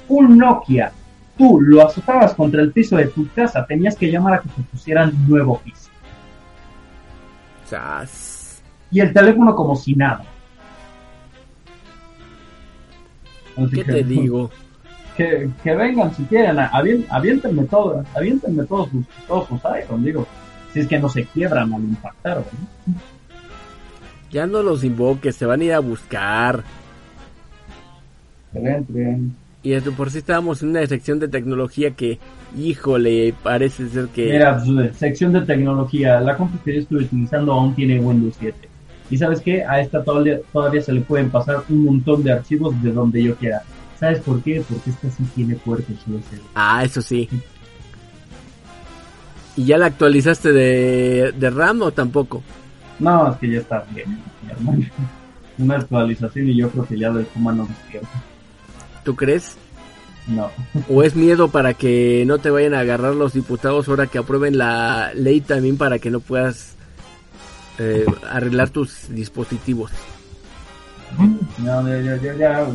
Un Nokia, tú lo azotabas contra el piso de tu casa, tenías que llamar a que te pusieran nuevo piso. Y el teléfono como si nada. Así ¿Qué que- te digo? que, que vengan si quieren, avien- aviéntenme todo, aviéntenme todos sus, todos sus iPhones, digo, si es que no se quiebran al impactar, ¿no? Ya no los invoques, se van a ir a buscar. Entren. Y de por sí estábamos en una sección de tecnología que, híjole, parece ser que... Mira, pues, sección de tecnología, la compu que yo estuve utilizando aún tiene Windows 7. Y sabes qué, a esta todavía, todavía se le pueden pasar un montón de archivos de donde yo quiera. ¿Sabes por qué? Porque esta sí tiene puertos USB. Ah, eso sí. ¿Y ya la actualizaste de, de RAM o tampoco? No, es que ya está bien, mi hermano. Una actualización y yo creo que ya del coma no despierta. ¿Tú crees? No. ¿O es miedo para que no te vayan a agarrar los diputados ahora que aprueben la ley también para que no puedas eh, arreglar tus dispositivos? No, ya, ya, ya.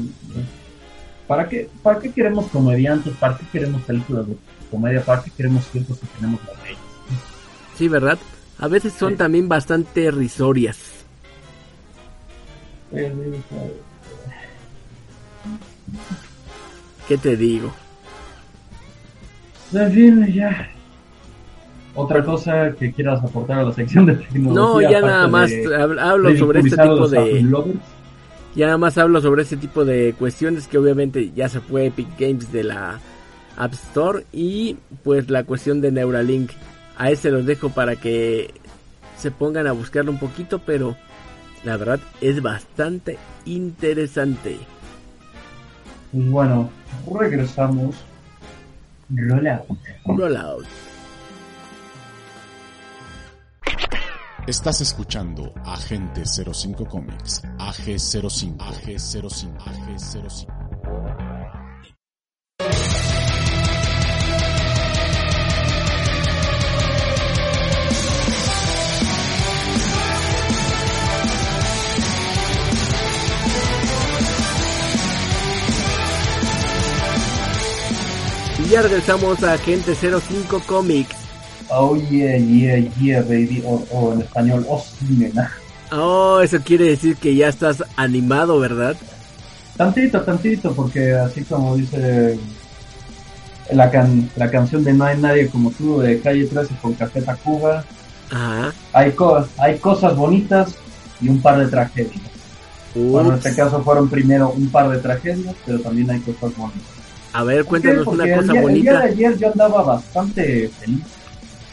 ¿Para qué, ¿Para qué queremos comediantes? ¿Para qué queremos películas de comedia? ¿Para qué queremos tiempos si tenemos las leyes? Sí, ¿verdad? A veces son Sí. también bastante risorias. ¿Qué te digo? En fin, ya. Otra cosa que quieras aportar a la sección de tecnología. No, ya nada más de hablo sobre este tipo de... Ya nada más hablo sobre este tipo de cuestiones que obviamente ya se fue Epic Games de la App Store y pues la cuestión de Neuralink. A ese los dejo para que se pongan a buscarlo un poquito, pero la verdad es bastante interesante. Pues bueno, regresamos. Rollout. Rollout. Estás escuchando Agente 05 Comics, AG05, AG05, AG05. Ya regresamos a Agente 05 Comics. Oh yeah, yeah, yeah, baby. O, o en español, oh sí, nena. Oh, eso quiere decir que ya estás animado, ¿verdad? Tantito, tantito, porque así como dice la, can la canción de No hay nadie como tú de Calle 13 con Café Tacuba, Ajá. hay, co hay cosas bonitas y un par de tragedias. Bueno, en este caso fueron primero un par de tragedias, pero también hay cosas bonitas. A ver, cuéntanos Porque una el cosa día- El día bonita. de ayer yo andaba bastante feliz.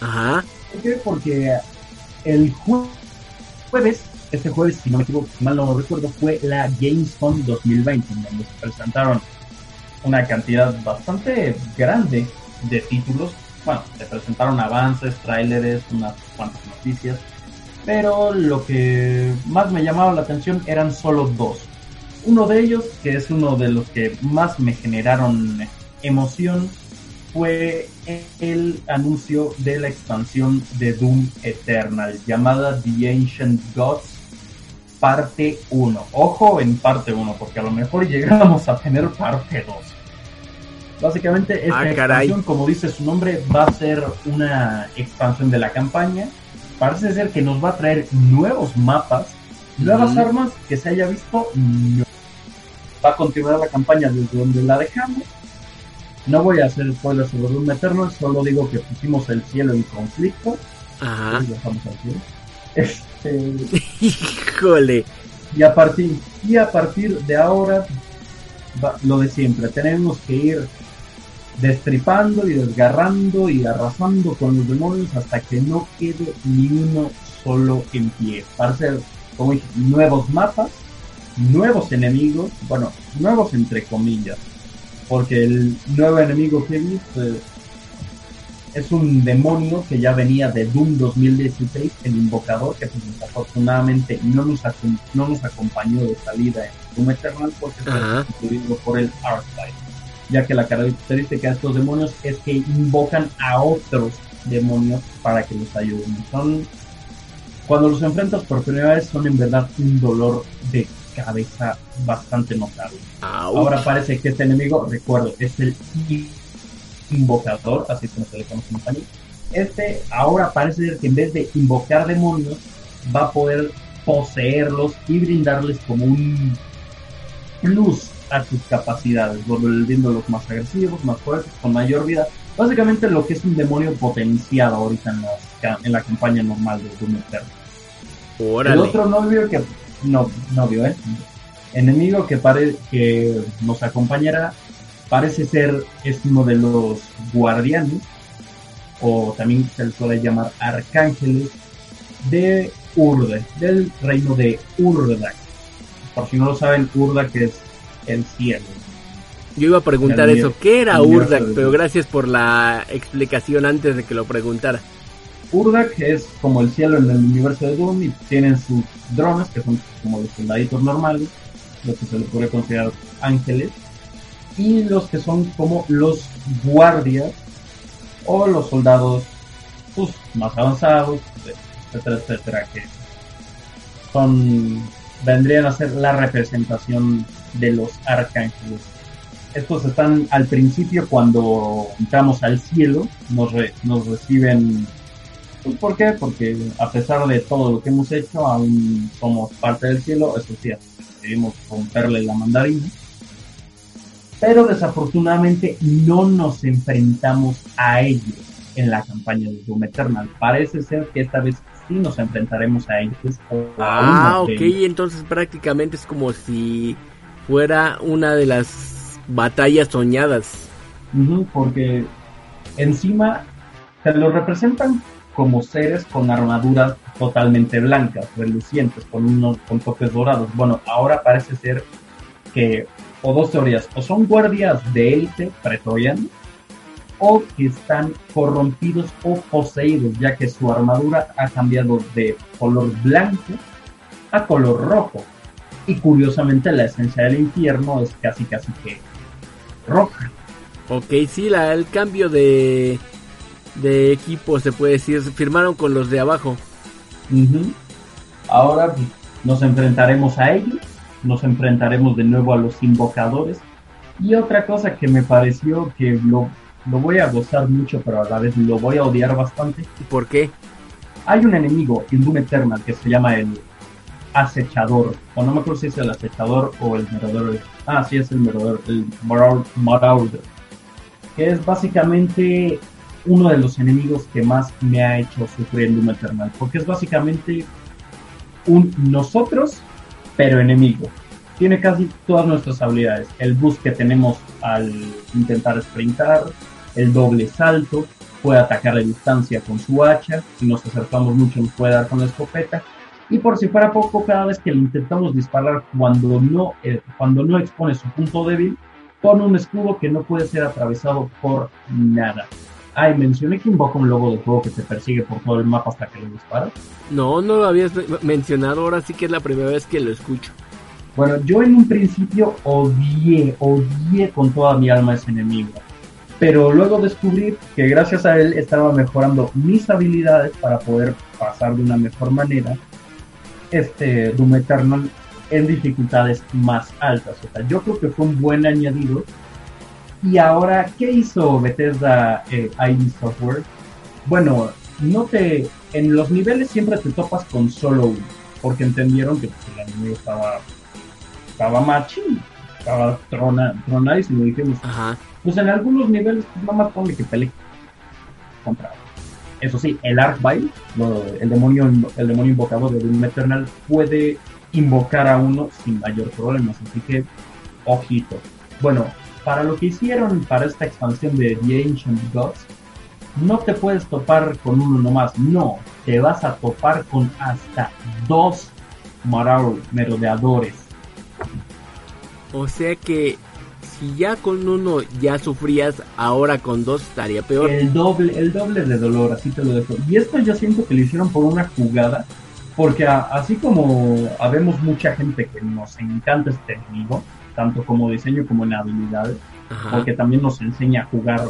Ajá. ¿Por qué? Porque el jue- jueves, este jueves, si no me equivoco, si mal no recuerdo, fue la Gamescom 2020, en donde se presentaron una cantidad bastante grande de títulos. Bueno, se presentaron avances, tráileres, unas cuantas noticias. Pero lo que más me llamaba la atención eran solo dos. Uno de ellos, que es uno de los que más me generaron emoción, fue el anuncio de la expansión de Doom Eternal llamada The Ancient Gods parte 1. Ojo en parte 1 porque a lo mejor llegamos a tener parte 2. Básicamente esta Ah, expansión, como dice su nombre, va a ser una expansión de la campaña. Parece ser que nos va a traer nuevos mapas, nuevas armas que se haya visto. no. Va a continuar la campaña desde donde la dejamos. No voy a hacer spoilers sobre Doom Eternal, solo digo que pusimos el cielo en conflicto. Ajá. y dejamos al cielo. Este, Híjole. y a partir y a partir de ahora va- lo de siempre tenemos que ir destripando y desgarrando y arrasando con los demonios hasta que no quede ni uno solo en pie para hacer como dije nuevos mapas nuevos enemigos bueno nuevos entre comillas porque el nuevo enemigo he visto es, un demonio que ya venía de Doom 2016 el invocador que pues, desafortunadamente no nos, no nos acompañó de salida en Doom Eternal porque fue sustituido por el Arclight ya que la característica de estos demonios es que invocan a otros demonios para que los ayuden. Son cuando los enfrentas por primera vez son en verdad un dolor de cabeza bastante notable. Ahora parece que este enemigo, recuerdo, es el invocador, así como se le conoce en español. Este ahora parece ser que en vez de invocar demonios, va a poder poseerlos y brindarles como un plus a sus capacidades, volviéndolos más agresivos, más fuertes, con mayor vida. Básicamente lo que es un demonio potenciado ahorita en, las en la campaña normal de Doom Eternal. El otro novio que no novio, eh, enemigo que pare, que nos acompañará parece ser es uno de los guardianes o también se le suele llamar arcángeles de Urde, del reino de Urdak. Por si no lo saben, Urdak es el cielo. Yo iba a preguntar El eso. ¿Qué era Urdak? Pero gracias por la explicación antes de que lo preguntara. Urdak es como el cielo en el universo de Doom y tienen sus drones, que son como los soldaditos normales, lo que se le puede considerar ángeles, y los que son como los guardias o los soldados pues, más avanzados, etcétera, etcétera, que son vendrían a ser la representación de los arcángeles. Estos están al principio cuando entramos al cielo, nos, re- nos reciben ¿Por qué? Porque a pesar de todo lo que hemos hecho, aún somos parte del cielo, eso sí, decidimos romperle la mandarina. Pero desafortunadamente no nos enfrentamos a ellos en la campaña de Doom Eternal. Parece ser que esta vez sí nos enfrentaremos a ellos. Ah, de ok. Entonces prácticamente es como si fuera una de las batallas soñadas. Porque encima se los representan como seres con armaduras totalmente blancas, relucientes, con unos con toques dorados. Bueno, ahora parece ser que o dos teorías, o son guardias de élite pretorianos, o que están corrompidos o poseídos, ya que su armadura ha cambiado de color blanco a color rojo. Y curiosamente la esencia del infierno es casi casi que roja. Ok, sí, la, el cambio de, de equipo se puede decir, firmaron con los de abajo. Ahora nos enfrentaremos a ellos, nos enfrentaremos de nuevo a los invocadores. Y otra cosa que me pareció que lo, lo voy a gozar mucho, pero a la vez lo voy a odiar bastante. ¿Por qué? Hay un enemigo en Doom Eternal que se llama el acechador, o no me acuerdo si es el acechador o el merodero. Ah, sí, es el merodero, el Maraud- Marauder, que es básicamente uno de los enemigos que más me ha hecho sufrir en Doom Eternal, porque es básicamente un nosotros, pero enemigo. Tiene casi todas nuestras habilidades. El boost que tenemos al intentar sprintar, el doble salto, puede atacar a distancia con su hacha, si nos acercamos mucho nos puede dar con la escopeta, y por si fuera poco, cada vez que le intentamos disparar cuando no, eh, cuando no expone su punto débil, pone un escudo que no puede ser atravesado por nada. Ay, mencioné que invoca un lobo de fuego que te persigue por todo el mapa hasta que le disparas. No, no lo habías me- mencionado, ahora sí que es la primera vez que lo escucho. Bueno, yo en un principio odié, odié con toda mi alma a ese enemigo. Pero luego descubrí que gracias a él estaba mejorando mis habilidades para poder pasar de una mejor manera este Doom Eternal en dificultades más altas. O sea, yo creo que fue un buen añadido. Y ahora, ¿qué hizo Bethesda eh, ID Software? Bueno, no te, en los niveles siempre te topas con solo uno, porque entendieron que pues, el enemigo estaba estaba machín, estaba trona, tronadísimo. Dijimos, Ajá. pues en algunos niveles, pues nada más ponle que pelee contra. Eso sí, el Arcvile, lo- el demonio, el demonio invocador de Doom Eternal, puede invocar a uno sin mayor problemas. Así que, ojito. Bueno, para lo que hicieron para esta expansión de The Ancient Gods, no te puedes topar con uno nomás, no, te vas a topar con hasta dos merodeadores. O sea que si ya con uno ya sufrías, ahora con dos estaría peor. El doble, el doble de dolor, así te lo dejo. Y esto yo siento que lo hicieron por una jugada, porque a- así como habemos mucha gente que nos encanta este enemigo, tanto como diseño como en habilidades, Ajá. porque también nos enseña a jugar,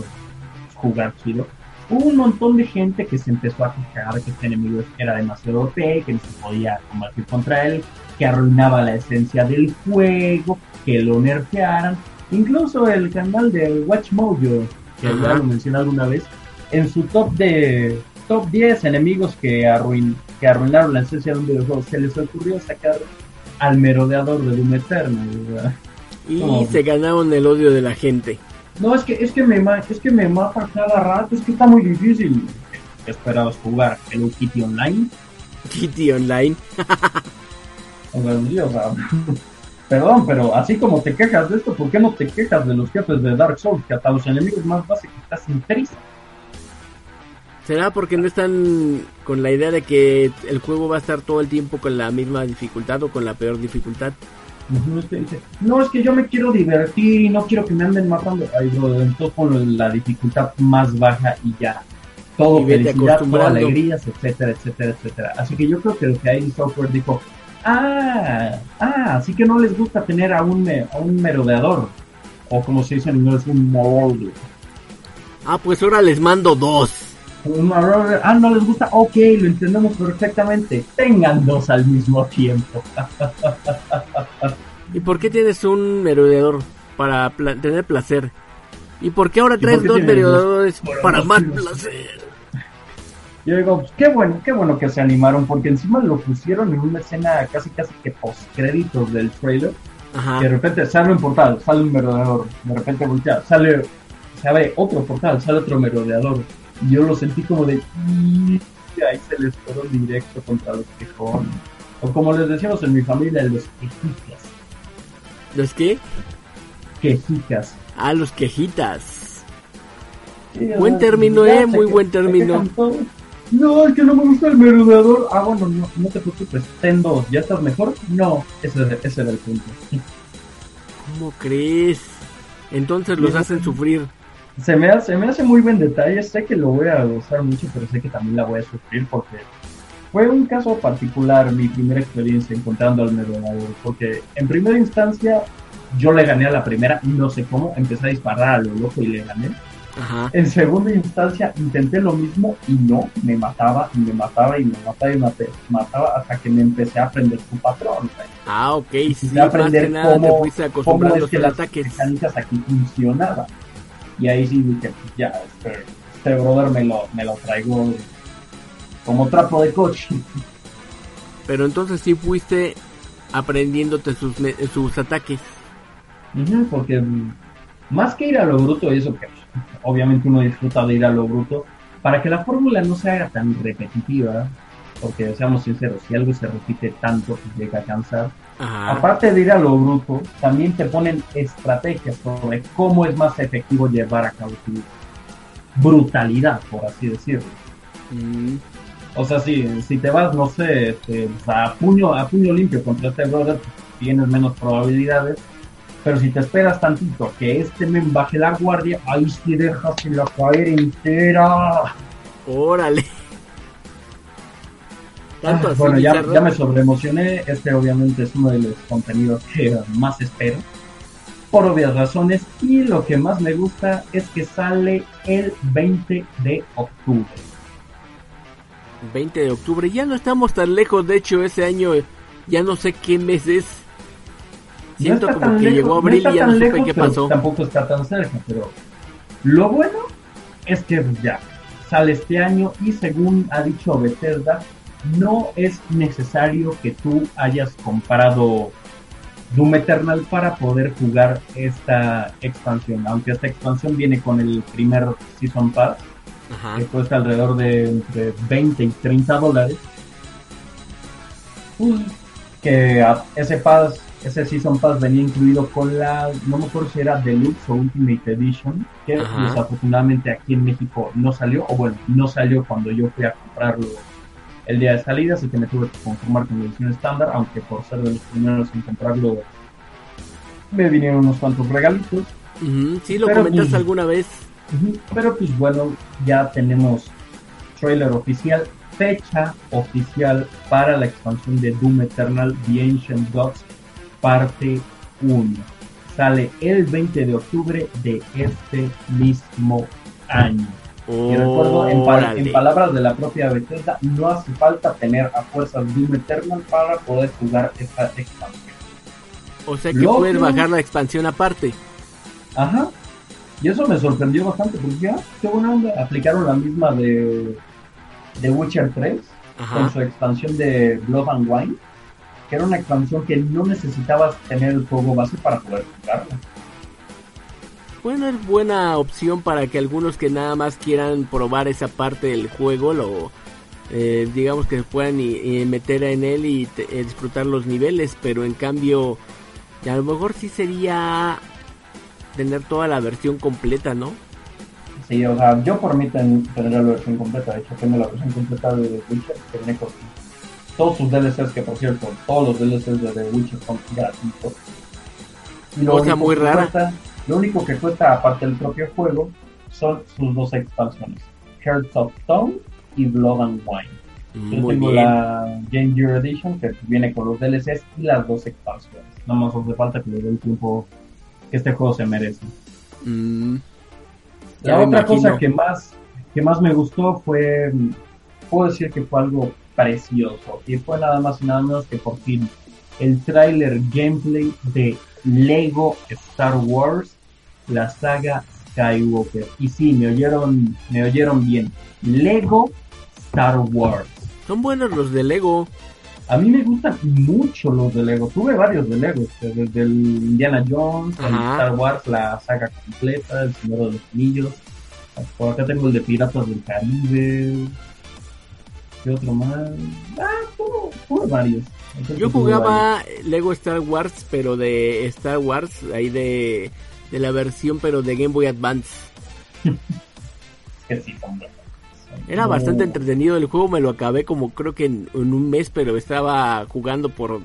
jugar chido. Hubo un montón de gente que se empezó a quejar que este enemigo era demasiado OP, que no se podía combatir contra él, que arruinaba la esencia del juego, que lo nerfearan. Incluso el canal de Watch Mojo, que ya lo mencioné alguna vez, en su top de top 10 enemigos que, arruin, que arruinaron la esencia de un videojuego, se les ocurrió sacar al merodeador de Doom Eternal. ¿verdad? Y no. se ganaron el odio de la gente. No, es que, es que me es que me mata cada rato, es que está muy difícil. ¿Qué esperabas jugar? ¿El Kitty Online? Kitty Online. O sea, sí, o sea, perdón, pero así como te quejas de esto, ¿por qué no te quejas de los jefes de Dark Souls? Que hasta los enemigos más básicos te hacen prisa. ¿Será porque no están con la idea de que el juego va a estar todo el tiempo con la misma dificultad o con la peor dificultad? Dice, No, es que yo me quiero divertir y no quiero que me anden matando. Ay, bro, entonces pon la dificultad más baja y ya. Todo Y felicidad, acostumbrando. alegrías, etcétera, etcétera, etcétera. Así que yo creo que lo que hay Software dijo, ah, ah, así que no les gusta tener a un, a un merodeador. O como se dice en inglés, un marauder. Ah, pues ahora les mando dos. Ah, no les gusta, ok, lo entendemos perfectamente. Tengan dos al mismo tiempo. ¿Y por qué tienes un merodeador? Para pla- tener placer. ¿Y por qué ahora ¿Y por traes dos merodeadores Para más placer. placer? Yo digo, pues, qué bueno, qué bueno que se animaron, porque encima lo pusieron en una escena casi casi que post créditos del trailer. Ajá. Que de repente sale un portal, sale un merodeador, de repente voltea, sale, se abre otro portal, sale otro merodeador. Y yo lo sentí como de, y ahí se les fueron directo contra los quejones. O como les decíamos en mi familia, los quejicas. ¿Los qué? Quejicas. Ah, los quejitas. Sí, Buen término, eh, muy buen término. No, es que no me gusta el merodeador. Ah, bueno, no, no te preocupes, ten dos. ¿Ya estás mejor? No, ese, ese era el punto. ¿Cómo crees? Entonces los hacen sufrir. Se me, hace, se me hace muy buen detalle, sé que lo voy a gozar mucho, pero sé que también la voy a sufrir porque fue un caso particular mi primera experiencia encontrando al merodeador, porque en primera instancia yo le gané a la primera, no sé cómo, empecé a disparar a lo loco y le gané. Ajá. En segunda instancia intenté lo mismo y no, me mataba y me mataba y me mataba y me mataba hasta que me empecé a aprender su patrón. güey. Ah, ok, sí, Empecé a más que aprender nada te cómo, fuiste cómo acostumbrando es que a las ataques. mecánicas aquí funcionaban. Y ahí sí dije, pues ya, este, este brother me lo, me lo traigo como trapo de coche. Pero entonces sí fuiste aprendiéndote sus, sus ataques. Porque más que ir a lo bruto, y eso que obviamente uno disfruta de ir a lo bruto, para que la fórmula no se haga tan repetitiva, porque seamos sinceros, si algo se repite tanto, llega a cansar. Ajá. Aparte de ir a lo bruto, también te ponen estrategias sobre cómo es más efectivo llevar a cabo tu brutalidad, por así decirlo. Mm, O sea, si, si te vas, no sé, este, a puño a puño limpio contra este brother, tienes menos probabilidades. Pero si te esperas tantito que este men baje la guardia, ahí sí dejas la caer entera. órale. Tanto Ah, bueno, ya, ya me sobreemocioné. Este obviamente es uno de los contenidos que más espero. Por obvias razones. Y lo que más me gusta es que sale el 20 de octubre. 20 de octubre. Ya no estamos tan lejos. De hecho, ese año eh, ya no sé qué mes es. Siento está como que lejos- llegó no abril está y ya tan no supe lejos, qué pasó. Tampoco está tan cerca, pero lo bueno es que ya sale este año y según ha dicho Bethesda, no es necesario que tú hayas comprado Doom Eternal para poder jugar esta expansión, aunque esta expansión viene con el primer Season Pass, Ajá. que cuesta alrededor de entre 20 y 30 dólares. Que ese pass, ese Season Pass venía incluido con la, no me acuerdo si era Deluxe o Ultimate Edition, que Ajá. desafortunadamente aquí en México no salió, o bueno, no salió cuando yo fui a comprarlo el día de salida, así que me tuve que conformar con la edición estándar, aunque por ser de los primeros en comprarlo me vinieron unos cuantos regalitos. Ujú, Sí, lo Pero, comentaste pues, alguna vez. Pero pues bueno, ya tenemos trailer oficial, fecha oficial para la expansión de Doom Eternal The Ancient Gods parte 1. Sale el 20 de octubre de este mismo año. Y recuerdo, en, palabras de la propia Bethesda, no hace falta tener a fuerzas Doom Eternal para poder jugar esta expansión. O sea que Lo puedes que- bajar la expansión aparte. Ajá. Y eso me sorprendió bastante, porque ya, qué buena onda. Aplicaron la misma de, de Witcher 3 con Ajá. su expansión de Blood and Wine, que era una expansión que no necesitabas tener el juego base para poder jugarla. Bueno, es buena opción para que algunos que nada más quieran probar esa parte del juego, lo eh, digamos que puedan y, y meter en él y te- eh, disfrutar los niveles, pero en cambio, a lo mejor sí sería tener toda la versión completa, ¿no? Sí, o sea, yo por mí ten- tendría la versión completa. De hecho, tengo la versión completa de Witcher que viene con todos sus DLCs, que por cierto, todos los DLCs de The Witcher son gratuitos. Y Cosa muy rara. cuesta- lo único que cuesta, aparte del propio juego, son sus dos expansiones: Hearts of Stone y Blood and Wine. Yo Muy tengo bien. la Game Gear Edition que viene con los DLCs y las dos expansiones. Nada más hace falta que le dé el tiempo que este juego se merece. Mm, La otra imagino. cosa que más, que más me gustó fue, puedo decir que fue algo precioso. Y fue nada más y nada menos que por fin el tráiler gameplay de Lego Star Wars, la saga Skywalker. Y sí, me oyeron, me oyeron bien. Lego Star Wars. son buenos los de Lego. A mí me gustan mucho los de Lego. Tuve varios de Lego, este, desde el Indiana Jones, el. Star Wars, la saga completa, el Señor de los Anillos. Por acá tengo el de Piratas del Caribe. ¿Qué otro más? Ah, tuve, tuve varios. Entonces, Yo jugaba Lego Star Wars, pero de Star Wars, ahí de, de la versión, pero de Game Boy Advance. Que sí, son. Era bastante entretenido el juego, me lo acabé como creo que en, en un mes, pero estaba jugando por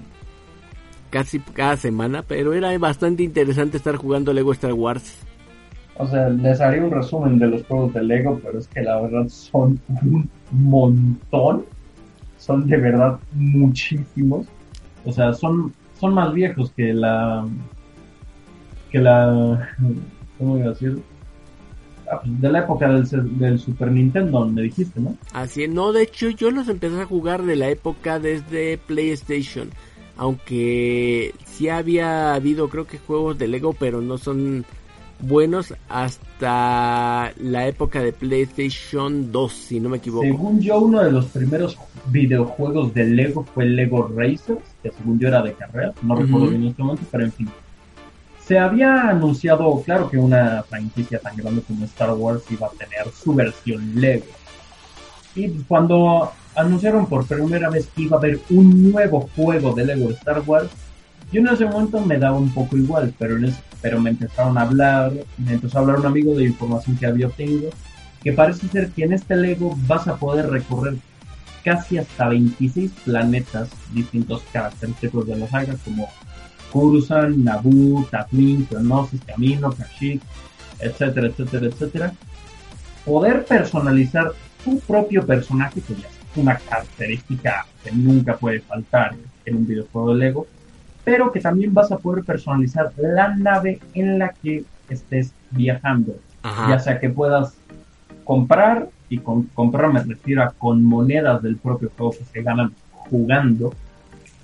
casi cada semana, pero era bastante interesante estar jugando Lego Star Wars. O sea, les haré un resumen de los juegos de Lego, pero es que la verdad son un montón. Son de verdad muchísimos. O sea, son, son más viejos que la. que la. ¿Cómo iba a decir? Ah, pues, de la época del, del, Super Nintendo, me dijiste, ¿no? Así es, no, de hecho yo los empecé a jugar de la época desde PlayStation. Aunque sí había habido creo que juegos de Lego, pero no son buenos hasta la época de PlayStation 2, si no me equivoco. Según yo, uno de los primeros videojuegos de Lego fue Lego Racers, que según yo era de carrera, no recuerdo bien en este momento, pero en fin. Se había anunciado, claro que una franquicia tan grande como Star Wars iba a tener su versión Lego. Y cuando anunciaron por primera vez que iba a haber un nuevo juego de Lego Star Wars, yo en ese momento me daba un poco igual, pero, en pero me empezaron a hablar, me empezó a hablar un amigo de información que había obtenido, que parece ser que en este Lego vas a poder recorrer casi hasta 26 planetas distintos característicos de los sagas como Coruscant, Naboo, Tatooine, Geonosis, Camino, Kashyyyk, etcétera, etcétera, etcétera. Poder personalizar tu propio personaje, que ya es una característica que nunca puede faltar en un videojuego de Lego, pero que también vas a poder personalizar la nave en la que estés viajando. Ya sea que puedas comprar, y con comprar me refiero a con monedas del propio juego que se ganan jugando,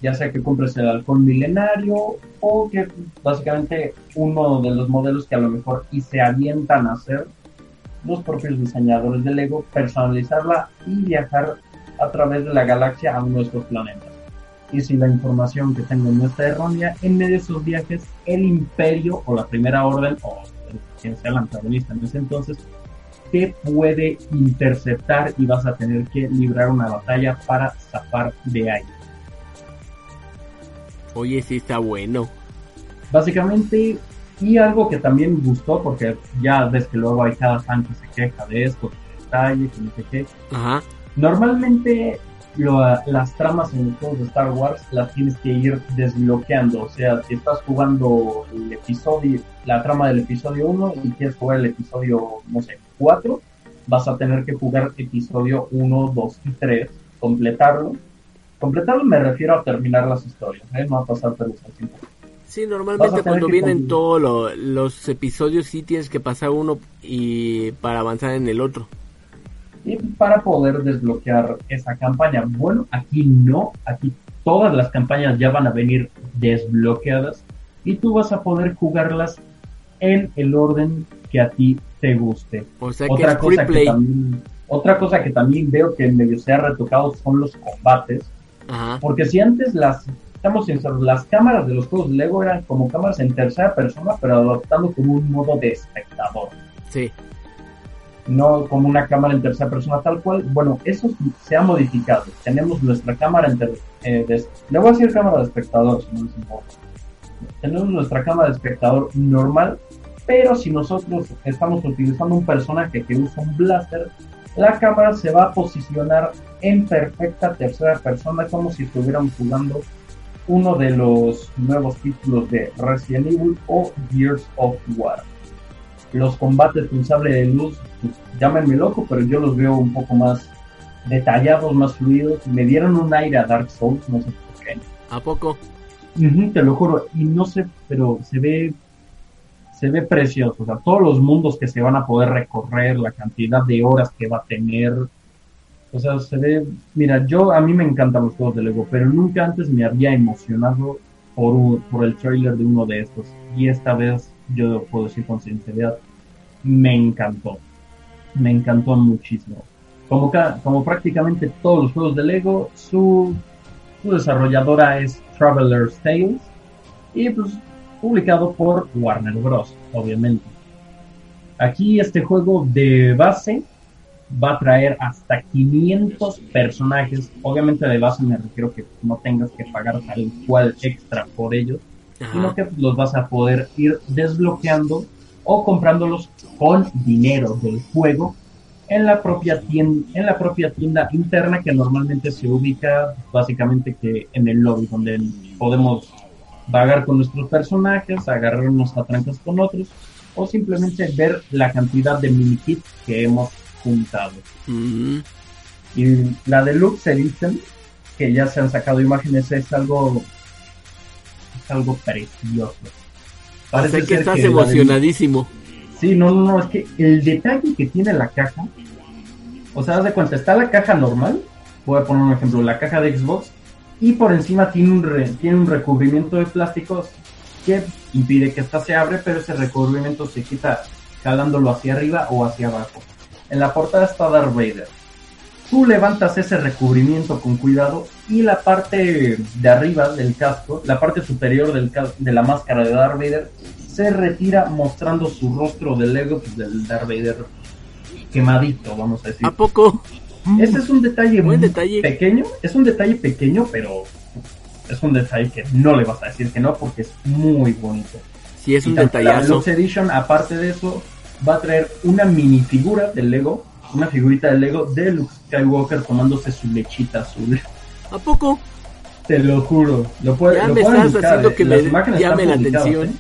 ya sea que compres el halcón milenario o que básicamente uno de los modelos que a lo mejor y se avientan a hacer los propios diseñadores de Lego, personalizarla y viajar a través de la galaxia a estos planetas y si la información que tengo no está errónea, en medio de esos viajes el imperio o la primera orden o quien sea el antagonista en ese entonces te puede interceptar y vas a tener que librar una batalla para zafar de ahí. Oye, sí está bueno. Básicamente, y algo que también gustó, porque ya ves que luego hay cada fan que se queja de esto, de detalle, que no sé qué. Ajá. Normalmente las tramas en los juegos de Star Wars las tienes que ir desbloqueando. O sea, si estás jugando el episodio, la trama del episodio 1 y quieres jugar el episodio, no sé, 4, vas a tener que jugar episodio 1, 2 y 3, completarlo. Completarlo me refiero a terminar las historias, ¿eh? no a pasarte los tiempo. Sí, normalmente cuando vienen todos los episodios sí tienes que pasar uno y para avanzar en el otro y para poder desbloquear esa campaña. Bueno, aquí no, aquí todas las campañas ya van a venir desbloqueadas y tú vas a poder jugarlas en el orden que a ti te guste. otra cosa que también, otra cosa que también veo que medio se ha retocado son los combates. Porque si antes las estamos sinceros, las cámaras de los juegos Lego eran como cámaras en tercera persona, pero adoptando como un modo de espectador. Sí no como una cámara en tercera persona tal cual. Bueno, eso se ha modificado. Tenemos nuestra cámara en eh, le voy a decir cámara de espectador, si no importa. Tenemos nuestra cámara de espectador normal, pero si nosotros estamos utilizando un personaje que usa un blaster, la cámara se va a posicionar en perfecta tercera persona como si estuviéramos jugando uno de los nuevos títulos de Resident Evil o Gears of War los combates con sable de luz, pues, llámenme loco, pero yo los veo un poco más detallados, más fluidos. Me dieron un aire a Dark Souls, no sé por qué. ¿A poco? te lo juro, y no sé, pero se ve se ve precioso, o sea, todos los mundos que se van a poder recorrer, la cantidad de horas que va a tener, o sea, se ve, mira, yo a mí me encantan los juegos de Lego, pero nunca antes me había emocionado por, por el trailer de uno de estos, y esta vez yo puedo decir con sinceridad, me encantó. Me encantó muchísimo. Como, como prácticamente todos los juegos de Lego, su, su desarrolladora es Traveler's Tales y pues publicado por Warner Bros. obviamente. Aquí este juego de base va a traer hasta 500 personajes. Obviamente de base me refiero que no tengas que pagar tal cual extra por ellos sino que los vas a poder ir desbloqueando o comprándolos con dinero del juego en la propia tienda, en la propia tienda interna que normalmente se ubica básicamente que en el lobby donde podemos vagar con nuestros personajes, agarrarnos a trancas con otros, o simplemente ver la cantidad de mini kits que hemos juntado. Mm. Y la Deluxe Edition, que ya se han sacado imágenes, es algo, es algo precioso. Parece que estás emocionadísimo. Sí, no, no, no, es que el detalle que tiene la caja, o sea, haz de cuenta, está la caja normal, voy a poner un ejemplo, la caja de Xbox, y por encima tiene un, re- tiene un recubrimiento de plásticos que impide que esta se abre, pero ese recubrimiento se quita jalándolo hacia arriba o hacia abajo. En la portada está Darth Vader. Tú levantas ese recubrimiento con cuidado y la parte de arriba del casco, la parte superior del de la máscara de Darth Vader, se retira mostrando su rostro de Lego pues, del Darth Vader quemadito, vamos a decir. ¿A poco? Ese es un detalle Buen muy detalle. pequeño, es un detalle pequeño, pero es un detalle que no le vas a decir que no porque es muy bonito. Sí, es Y un tanto La detallazo. Deluxe Edition, aparte de eso, va a traer una minifigura de Lego, una figurita de Lego de Luke Skywalker tomándose su lechita azul. ¿A poco? Te lo juro. Lo, puede- Ya lo me estás buscar, haciendo eh. que Las me llame la atención. eh.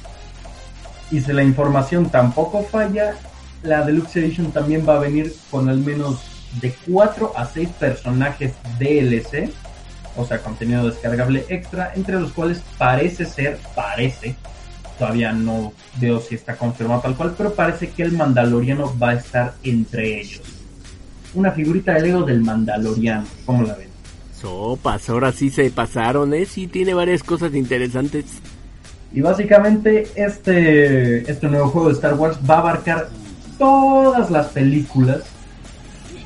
Y si la información tampoco falla, la Deluxe Edition también va a venir con al menos de 4 a 6 personajes DLC, o sea, contenido descargable extra, entre los cuales parece ser, parece, todavía no veo si está confirmado tal cual, pero parece que el Mandaloriano va a estar entre ellos. Una figurita de Lego del Mandaloriano, ¿cómo la ven? Sopas, ahora sí se pasaron, ¿eh? Sí, tiene varias cosas interesantes. Y básicamente este, este nuevo juego de Star Wars va a abarcar todas las películas.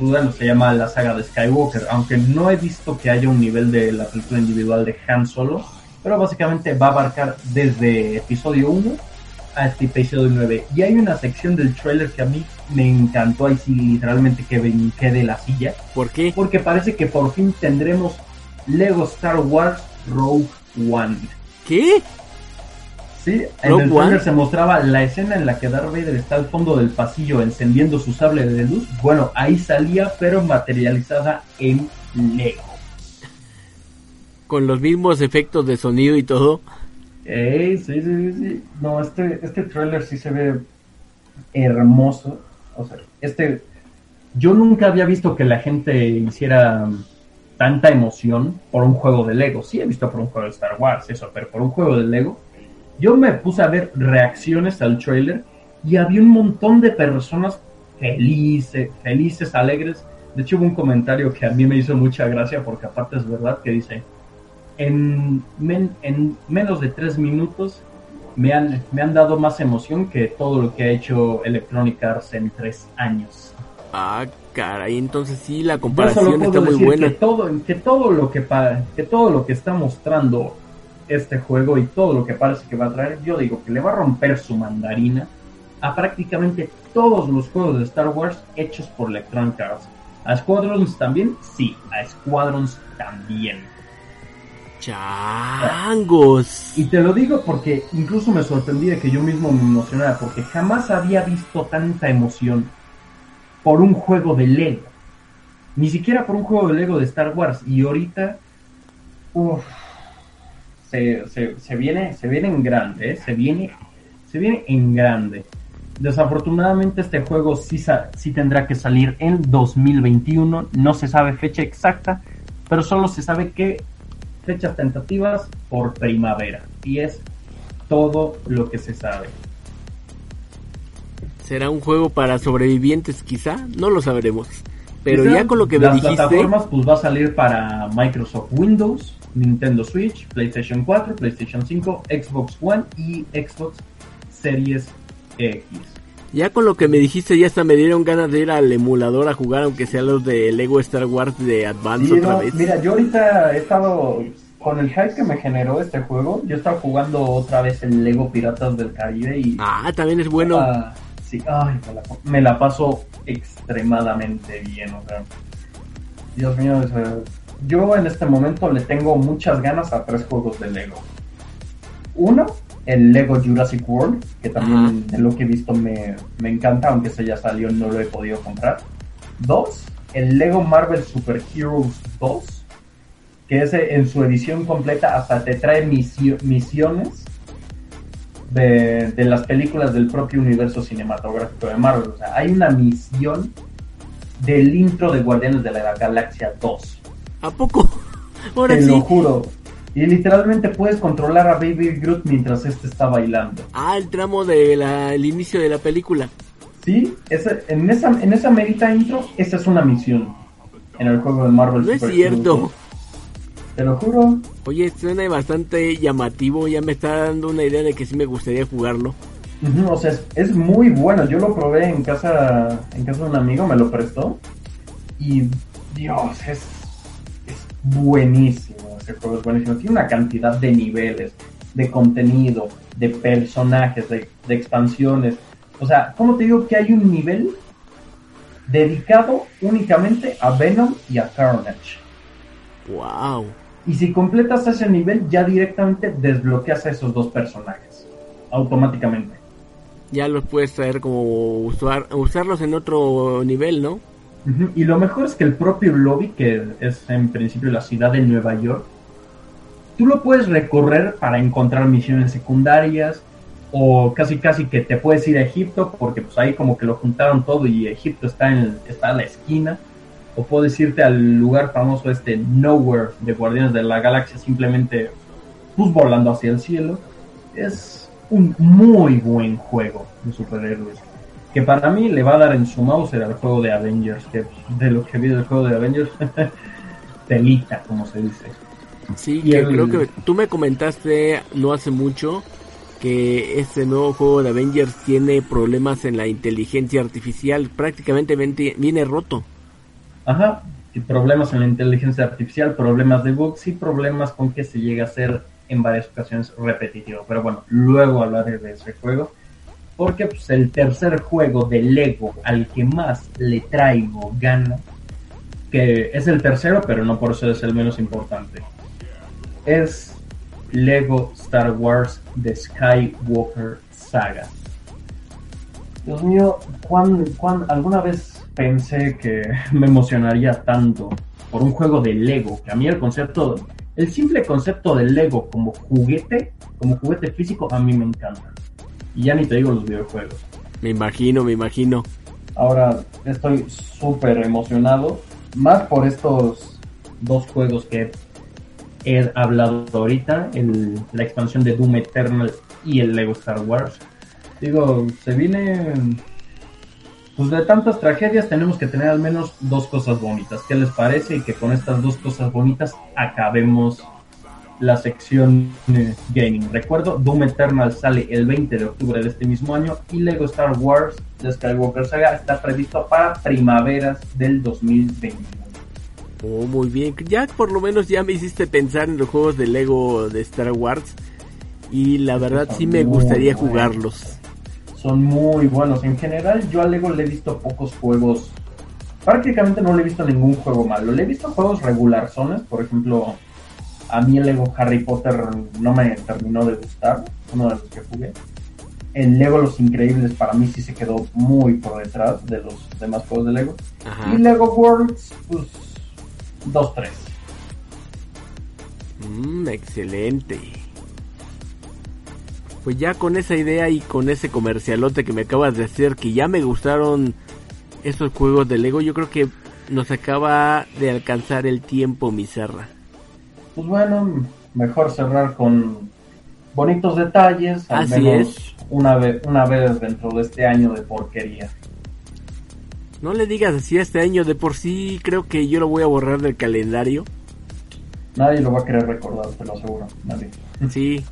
Bueno, se llama la saga de Skywalker, aunque no he visto que haya un nivel de la película individual de Han Solo, pero básicamente va a abarcar desde episodio 1 hasta episodio 9. Y hay una sección del trailer que a mí me encantó, ahí sí literalmente que brinqué de la silla, ¿Por qué? porque parece que por fin tendremos Lego Star Wars Rogue One. ¿Qué? Sí, en Rogue el One. trailer se mostraba la escena en la que Darth Vader está al fondo del pasillo encendiendo su sable de luz. Bueno, ahí salía, pero materializada en Lego. Con los mismos efectos de sonido y todo. Ey, sí, sí, sí. No, este, este trailer sí se ve hermoso. O sea, este. Yo nunca había visto que la gente hiciera tanta emoción por un juego de Lego. Sí he visto por un juego de Star Wars, eso, pero por un juego de Lego. Yo me puse a ver reacciones al trailer y había un montón de personas felices, felices, alegres. De hecho, hubo un comentario que a mí me hizo mucha gracia porque aparte es verdad que dice, en, men- en menos de tres minutos me han, me han dado más emoción que todo lo que ha hecho Electronic Arts en tres años. Ah, caray, entonces sí, la comparación está muy buena. que todo, que todo lo que que todo lo que está mostrando este juego y todo lo que parece que va a traer, yo digo que le va a romper su mandarina a prácticamente todos los juegos de Star Wars hechos por Electronic Arts. A Squadrons también, sí, a Squadrons también. Changos. Y te lo digo porque incluso me sorprendí de que yo mismo me emocionara, porque jamás había visto tanta emoción por un juego de Lego. Ni siquiera por un juego de Lego de Star Wars. Y ahorita, uff, se, se, se viene, se viene en grande, ¿eh? se viene, se viene en grande. Desafortunadamente este juego sí, sí tendrá que salir en 2021, no se sabe fecha exacta, pero solo se sabe que fechas tentativas por primavera. Y es todo lo que se sabe. ¿Será un juego para sobrevivientes quizá? No lo sabremos. Pero Quizá ya con lo que me las dijiste... plataformas pues va a salir para Microsoft Windows, Nintendo Switch, PlayStation 4, PlayStation 5, Xbox One y Xbox Series X. Ya con lo que me dijiste ya hasta me dieron ganas de ir al emulador a jugar aunque sea los de Lego Star Wars de Advance Sí, otra no, vez. mira, yo ahorita he estado con el hype que me generó este juego, yo estaba jugando otra vez el Lego Piratas del Caribe y Ah, también es bueno. Ah, sí, ay, me la, me la paso extremadamente bien, o sea. Dios mío, o sea, yo en este momento le tengo muchas ganas a tres juegos de Lego. Uno, el Lego Jurassic World, que también de lo que he visto me, me encanta, aunque ese ya salió no lo he podido comprar. Dos, el Lego Marvel Super Heroes 2. que ese en su edición completa hasta te trae misio- misiones de, de las películas del propio universo cinematográfico de Marvel. O sea, hay una misión del intro de Guardianes de la Galaxia 2. ¿A poco? Ahora Te sí. lo juro. Y literalmente puedes controlar a Baby Groot mientras este está bailando. Ah, el tramo del inicio de la película. Sí, ese- en, esa, en esa merita intro, esa es una misión en el juego de Marvel. No es Super cierto. Heroes. Te lo juro. Oye, suena bastante llamativo. Ya me está dando una idea de que sí me gustaría jugarlo. O sea, es, es muy bueno. Yo lo probé en casa, en casa de un amigo, me lo prestó. Y Dios, es, es buenísimo. Ese juego es buenísimo. Tiene una cantidad de niveles, de contenido, de personajes, de, de expansiones. O sea, ¿cómo te digo que hay un nivel dedicado únicamente a Venom y a Carnage? Wow. Y si completas ese nivel, ya directamente desbloqueas a esos dos personajes. Automáticamente. Ya los puedes traer como usar, usarlos en otro nivel, ¿no? Y lo mejor es que el propio lobby, que es en principio la ciudad de Nueva York, tú lo puedes recorrer para encontrar misiones secundarias o casi casi que te puedes ir a Egipto porque pues ahí como que lo juntaron todo y Egipto está en está a la esquina. O puedes irte al lugar famoso este Nowhere de Guardianes de la Galaxia simplemente pues volando hacia el cielo. Es un muy buen juego de superhéroes que para mí le va a dar en su mouse al juego de Avengers que de lo que vi del juego de Avengers telita como se dice Sí, Y que el- creo que tú me comentaste no hace mucho que este nuevo juego de Avengers tiene problemas en la inteligencia artificial. Prácticamente viene roto. Ajá, y problemas en la inteligencia artificial, problemas de bugs y problemas con que se llega a ser en varias ocasiones repetitivo. Pero bueno, luego hablaré de ese juego. Porque pues, el tercer juego de Lego al que más le traigo gana, que es el tercero, pero no por eso es el menos importante, es Lego Star Wars The Skywalker Saga. Dios mío, ¿cuán, cuán- alguna vez pensé que me emocionaría tanto por un juego de Lego? Que a mí el concepto, el simple concepto de Lego como juguete, como juguete físico, a mí me encanta. Y ya ni te digo los videojuegos. Me imagino, me imagino. Ahora estoy súper emocionado, más por estos dos juegos que he hablado ahorita, el- la expansión de Doom Eternal y el Lego Star Wars. Digo, se viene... Pues de tantas tragedias tenemos que tener al menos dos cosas bonitas. ¿Qué les parece? Y que con estas dos cosas bonitas acabemos la sección eh, gaming. Recuerdo, Doom Eternal sale el 20 de octubre de este mismo año y Lego Star Wars de Skywalker Saga está previsto para primaveras del 2021. Oh, muy bien. Ya por lo menos ya me hiciste pensar en los juegos de Lego de Star Wars. Y la verdad sí me gustaría jugarlos. Son muy buenos. En general, yo a Lego le he visto pocos juegos. Prácticamente no le he visto ningún juego malo. Le he visto juegos regularzones. Por ejemplo, a mí el Lego Harry Potter no me terminó de gustar. Uno de los que jugué. El Lego Los Increíbles para mí sí se quedó muy por detrás de los demás juegos de Lego. Ajá. Y Lego Worlds, pues 2-3. Mm, excelente. Pues ya con esa idea y con ese comercialote que me acabas de hacer, que ya me gustaron esos juegos de Lego, yo creo que nos acaba de alcanzar el tiempo, mi serra. Pues bueno, mejor cerrar con bonitos detalles. Al Así menos es. Una vez, una vez dentro de este año de porquería. No le digas así a este año, de por sí creo que yo lo voy a borrar del calendario. Nadie lo va a querer recordar, te lo aseguro. Nadie. Sí.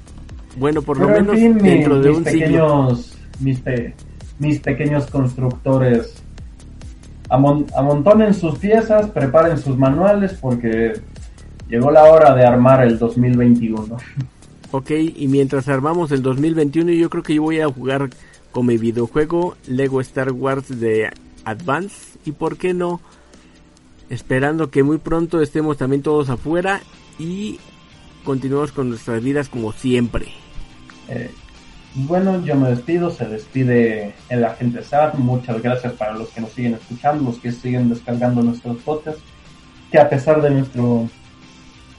Bueno, por lo Pero menos fin, mi- dentro de mis un siglo. pequeños, mis, pe- mis pequeños constructores amon- amontonen sus piezas, preparen sus manuales porque llegó la hora de armar el 2021. Ok, y mientras armamos el 2021 yo creo que yo voy a jugar con mi videojuego Lego Star Wars de Advance y por qué no esperando que muy pronto estemos también todos afuera y continuemos con nuestras vidas como siempre. Eh, bueno, yo me despido, se despide el agente SAT. Muchas gracias para los que nos siguen escuchando, los que siguen descargando nuestros podcasts, que a pesar de nuestro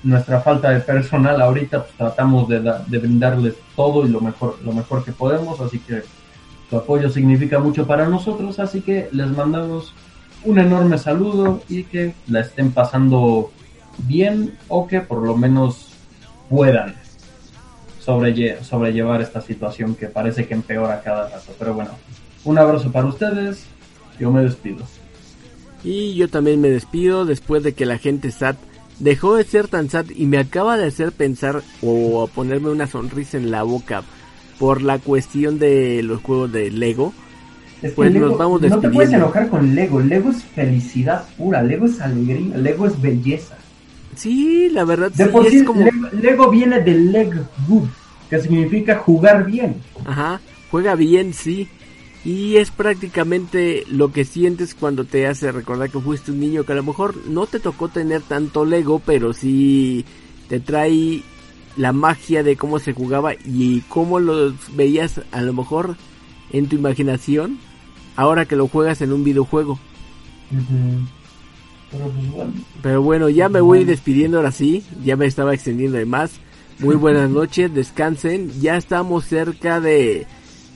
nuestra falta de personal ahorita, pues tratamos de, da- de brindarles todo y lo mejor, lo mejor que podemos, así que su apoyo significa mucho para nosotros, así que les mandamos un enorme saludo y que la estén pasando bien o que por lo menos puedan sobrelle- sobrellevar esta situación que parece que empeora cada rato. Pero bueno, un abrazo para ustedes, yo me despido. Y yo también me despido después de que la gente SAT dejó de ser tan SAT y me acaba de hacer pensar o ponerme una sonrisa en la boca por la cuestión de los juegos de Lego. Es que Pues Lego- nos vamos no te puedes enojar con Lego. Lego es felicidad pura. Lego es alegría. Lego es belleza. Sí, la verdad De sí, por sí, es como... Lego, Lego viene de leg good, que significa jugar bien. Ajá, juega bien, sí. Y es prácticamente lo que sientes cuando te hace recordar que fuiste un niño que a lo mejor no te tocó tener tanto Lego, pero sí te trae la magia de cómo se jugaba y cómo los veías a lo mejor en tu imaginación ahora que lo juegas en un videojuego. Pero pues bueno. Pero bueno, ya me voy despidiendo ahora sí, ya me estaba extendiendo de más. Muy buenas noches, descansen, ya estamos cerca de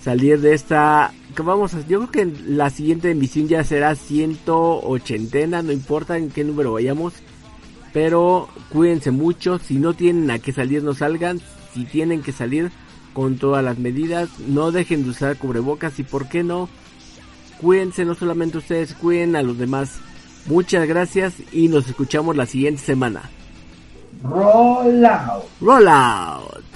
salir de esta... Vamos a, yo creo que la siguiente emisión ya será 180, no importa en qué número vayamos. Pero cuídense mucho, si no tienen a qué salir no salgan, si tienen que salir con todas las medidas, no dejen de usar cubrebocas y por qué no, cuídense no solamente ustedes, cuiden a los demás. Muchas gracias y nos escuchamos la siguiente semana. Roll out. Roll out.